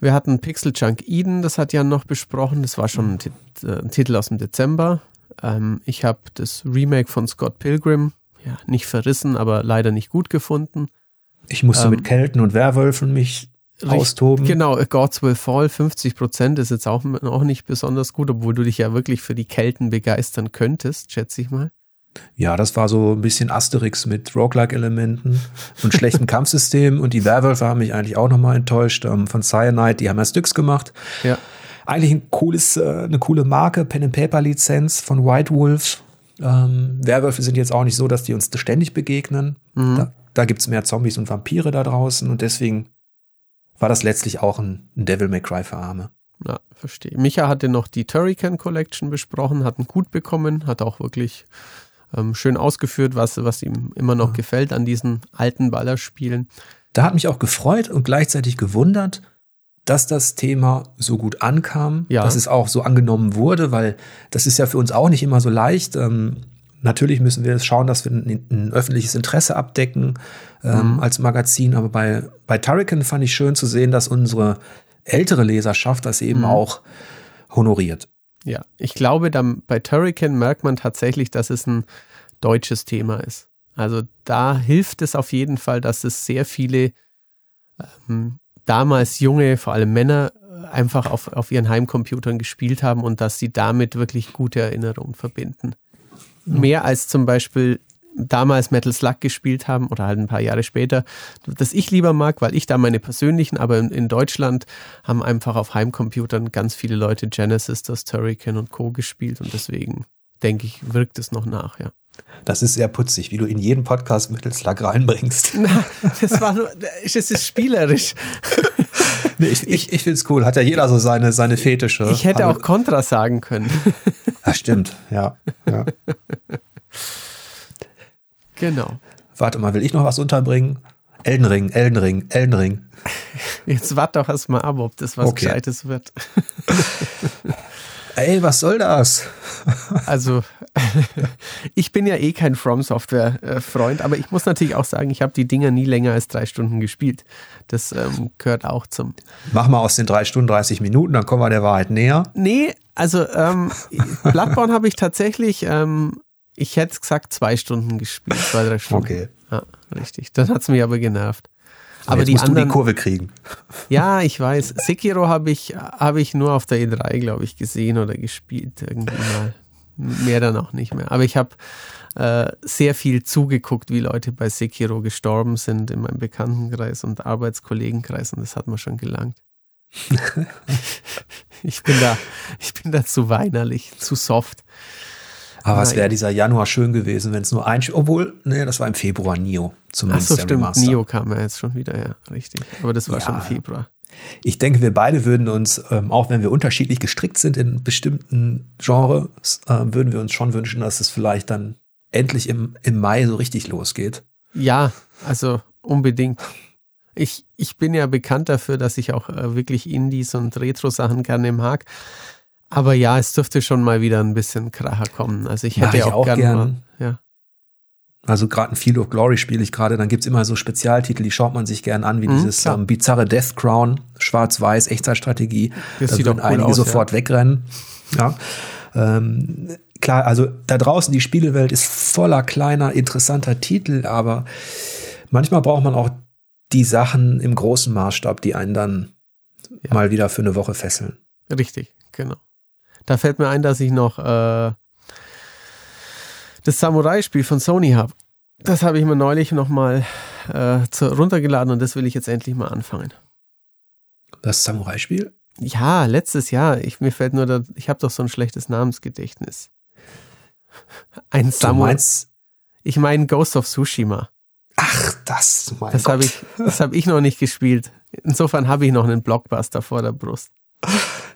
Wir hatten Pixel Junk Eden, das hat Jan noch besprochen, das war schon ein, äh, ein Titel aus dem Dezember. Ähm, ich habe das Remake von Scott Pilgrim, ja, nicht verrissen, aber leider nicht gut gefunden. Ich musste ähm, mit Kelten und Werwölfen mich austoben. Genau, Gods Will Fall, 50 Prozent ist jetzt auch, auch nicht besonders gut, obwohl du dich ja wirklich für die Kelten begeistern könntest, schätze ich mal. Ja, das war so ein bisschen Asterix mit Roguelike-Elementen und schlechtem Kampfsystem. Und die Werwölfe haben mich eigentlich auch nochmal enttäuscht. Ähm, von Cyanide, die haben ja Styx gemacht. Ja. Eigentlich ein cooles, äh, eine coole Marke, Pen-and-Paper-Lizenz von White Wolf. Ähm, Werwölfe sind jetzt auch nicht so, dass die uns ständig begegnen. Mhm. Da da gibt's mehr Zombies und Vampire da draußen und deswegen war das letztlich auch ein, ein Devil May Cry für Arme. Ja, verstehe. Micha hatte noch die Turrican Collection besprochen, hat einen gut bekommen, hat auch wirklich ähm, schön ausgeführt, was, was ihm immer noch ja. gefällt an diesen alten Ballerspielen. Da hat mich auch gefreut und gleichzeitig gewundert, dass das Thema so gut ankam, ja. dass es auch so angenommen wurde, weil das ist ja für uns auch nicht immer so leicht. Ähm, Natürlich müssen wir schauen, dass wir ein, ein öffentliches Interesse abdecken ähm, mhm. als Magazin. Aber bei, bei Turrican fand ich schön zu sehen, dass unsere ältere Leserschaft das eben mhm. auch honoriert. Ja, ich glaube, dann bei Turrican merkt man tatsächlich, dass es ein deutsches Thema ist. Also da hilft es auf jeden Fall, dass es sehr viele ähm, damals junge, vor allem Männer, einfach auf, auf ihren Heimcomputern gespielt haben und dass sie damit wirklich gute Erinnerungen verbinden mehr als zum Beispiel damals Metal Slug gespielt haben oder halt ein paar Jahre später, das ich lieber mag, weil ich da meine persönlichen, aber in, in Deutschland haben einfach auf Heimcomputern ganz viele Leute Genesis, das Turrican und Co. gespielt und deswegen denke ich, wirkt es noch nach, ja. Das ist sehr putzig, wie du in jeden Podcast Slug reinbringst. Na, das war nur, das ist spielerisch. nee, ich ich, ich finde es cool. Hat ja jeder so seine, seine Fetische. Ich hätte auch Contra sagen können. Ja, stimmt, ja. ja. Genau. Warte mal, will ich noch was unterbringen? Eldenring, Eldenring, Eldenring. Jetzt warte doch erstmal ab, ob das was okay. Gescheites wird. Ey, was soll das? also, ich bin ja eh kein From Software-Freund, aber ich muss natürlich auch sagen, ich habe die Dinger nie länger als drei Stunden gespielt. Das ähm, gehört auch zum. Mach mal aus den drei Stunden 30 Minuten, dann kommen wir der Wahrheit näher. Nee, also ähm, Bloodborne habe ich tatsächlich ähm, Ich hätte gesagt zwei Stunden gespielt, zwei, drei Stunden. Okay. Ja, richtig. Dann hat es mich aber genervt. Aber Jetzt die musst anderen, du die Kurve kriegen. Ja, ich weiß. Sekiro habe ich, hab ich nur auf der E3, glaube ich, gesehen oder gespielt irgendwie mal. Mehr dann auch nicht mehr. Aber ich habe äh, sehr viel zugeguckt, wie Leute bei Sekiro gestorben sind in meinem Bekanntenkreis und Arbeitskollegenkreis und das hat mir schon gelangt. ich bin da, ich bin da zu weinerlich, zu soft. Aber was wäre dieser Januar schön gewesen, wenn es nur ein, obwohl, nee, das war im Februar Nio zumindest. Ach so, stimmt, Remaster. Nio kam ja jetzt schon wieder, ja, richtig. Aber das war ja. schon im Februar. Ich denke, wir beide würden uns, ähm, auch wenn wir unterschiedlich gestrickt sind in bestimmten Genres, äh, würden wir uns schon wünschen, dass es vielleicht dann endlich im, im Mai so richtig losgeht. Ja, also unbedingt. Ich, ich bin ja bekannt dafür, dass ich auch äh, wirklich Indies und Retro-Sachen gerne mag. Aber ja, es dürfte schon mal wieder ein bisschen Kracher kommen. Also ich hätte ich auch, auch gern, gern. Mal, ja. Also gerade ein Field of Glory spiele ich gerade, dann gibt's immer so Spezialtitel, die schaut man sich gern an, wie mhm, dieses ähm, bizarre Death Crown, schwarz-weiß, Echtzeitstrategie. Das da würden cool einige aus, sofort ja. wegrennen. Ja. Ähm, klar, also da draußen die Spielewelt ist voller kleiner, interessanter Titel, aber manchmal braucht man auch die Sachen im großen Maßstab, die einen dann ja. mal wieder für eine Woche fesseln. Richtig, genau. Da fällt mir ein, dass ich noch äh, das Samurai-Spiel von Sony habe. Das habe ich mir neulich nochmal äh, runtergeladen und das will ich jetzt endlich mal anfangen. Das Samurai-Spiel? Ja, letztes Jahr. Ich, mir fällt nur, da, ich habe doch so ein schlechtes Namensgedächtnis. Ein Samurai. Ich meine Ghost of Tsushima. Ach, das, mein Das habe ich, das hab ich noch nicht gespielt. Insofern habe ich noch einen Blockbuster vor der Brust.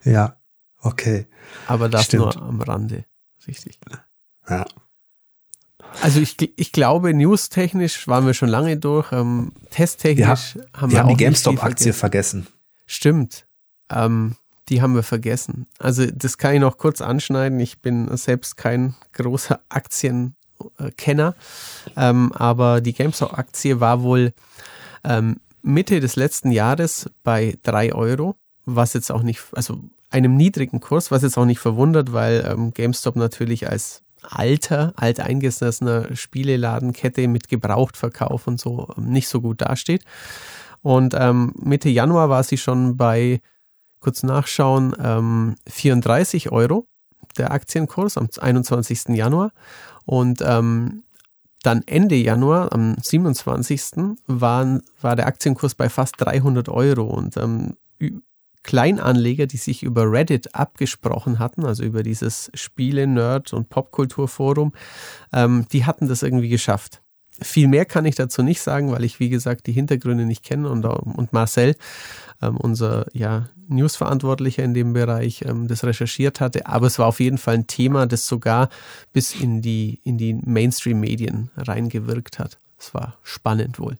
Ja, okay. Aber das Stimmt. nur am Rande. Richtig. Ja. Also ich, ich glaube, newstechnisch waren wir schon lange durch. Ähm, testtechnisch ja, haben wir, wir haben die GameStop-Aktie vergessen. Stimmt. Ähm, die haben wir vergessen. Also das kann ich noch kurz anschneiden. Ich bin selbst kein großer Aktienkenner, ähm, aber die GameStop-Aktie war wohl ähm, Mitte des letzten Jahres bei drei Euro, was jetzt auch nicht, also einem niedrigen Kurs, was jetzt auch nicht verwundert, weil ähm, GameStop natürlich als alter, alteingesessener Spieleladenkette mit Gebrauchtverkauf und so ähm, nicht so gut dasteht. Und ähm, Mitte Januar war sie schon bei, kurz nachschauen, ähm, 34 Euro der Aktienkurs am 21. Januar. Und ähm, dann Ende Januar, am 27. Waren, war der Aktienkurs bei fast 300 Euro. Und ähm, Kleinanleger, die sich über Reddit abgesprochen hatten, also über dieses Spiele-Nerd- und Popkulturforum, ähm, die hatten das irgendwie geschafft. Viel mehr kann ich dazu nicht sagen, weil ich, wie gesagt, die Hintergründe nicht kenne und, und Marcel, ähm, unser ja, Newsverantwortlicher in dem Bereich, ähm, das recherchiert hatte. Aber es war auf jeden Fall ein Thema, das sogar bis in die, in die Mainstream-Medien reingewirkt hat. Es war spannend wohl.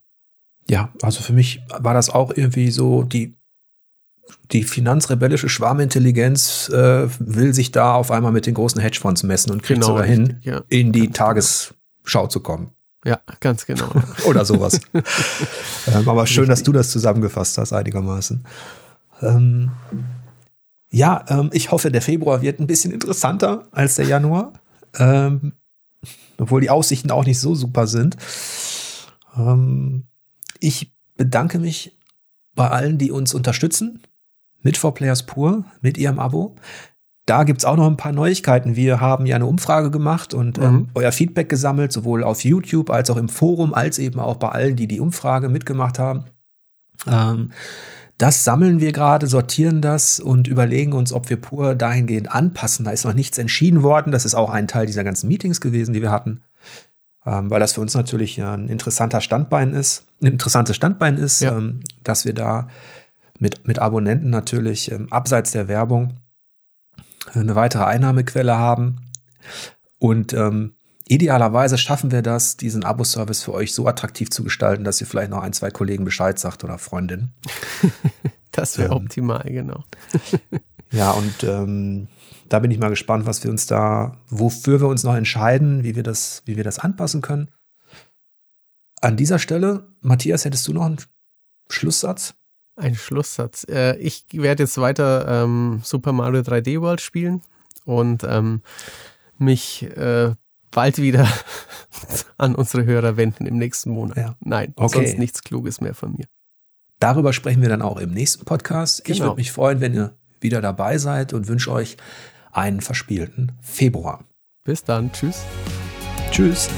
Ja, also für mich war das auch irgendwie so die die finanzrebellische Schwarmintelligenz äh, will sich da auf einmal mit den großen Hedgefonds messen und kriegt genau, sogar hin, ja. in die Tagesschau zu kommen. Ja, ganz genau. Oder sowas. ähm, aber schön, dass du das zusammengefasst hast, einigermaßen. Ähm, ja, ähm, ich hoffe, der Februar wird ein bisschen interessanter als der Januar. Ähm, obwohl die Aussichten auch nicht so super sind. Ähm, ich bedanke mich bei allen, die uns unterstützen mit 4Players Pur, mit ihrem Abo. Da gibt's auch noch ein paar Neuigkeiten. Wir haben ja eine Umfrage gemacht und ähm, mhm. euer Feedback gesammelt, sowohl auf YouTube als auch im Forum, als eben auch bei allen, die die Umfrage mitgemacht haben. Ähm, das sammeln wir gerade, sortieren das und überlegen uns, ob wir pur dahingehend anpassen. Da ist noch nichts entschieden worden. Das ist auch ein Teil dieser ganzen Meetings gewesen, die wir hatten, ähm, weil das für uns natürlich ein interessanter Standbein ist, ein interessantes Standbein ist, ja. ähm, dass wir da mit, mit Abonnenten natürlich ähm, abseits der Werbung eine weitere Einnahmequelle haben. Und ähm, idealerweise schaffen wir das, diesen Abo-Service für euch so attraktiv zu gestalten, dass ihr vielleicht noch ein, zwei Kollegen Bescheid sagt oder Freundinnen. das wäre ähm, optimal, genau. ja, und ähm, da bin ich mal gespannt, was wir uns da, wofür wir uns noch entscheiden, wie wir das, wie wir das anpassen können. An dieser Stelle, Matthias, hättest du noch einen Schlusssatz? Ein Schlusssatz. Äh, ich werde jetzt weiter ähm, Super Mario 3D World spielen und ähm, mich äh, bald wieder an unsere Hörer wenden im nächsten Monat. Ja. Nein, Okay. sonst nichts Kluges mehr von mir. Darüber sprechen wir dann auch im nächsten Podcast. Ich Genau. würde mich freuen, wenn ihr wieder dabei seid und wünsche euch einen verspielten Februar. Bis dann. Tschüss. Tschüss.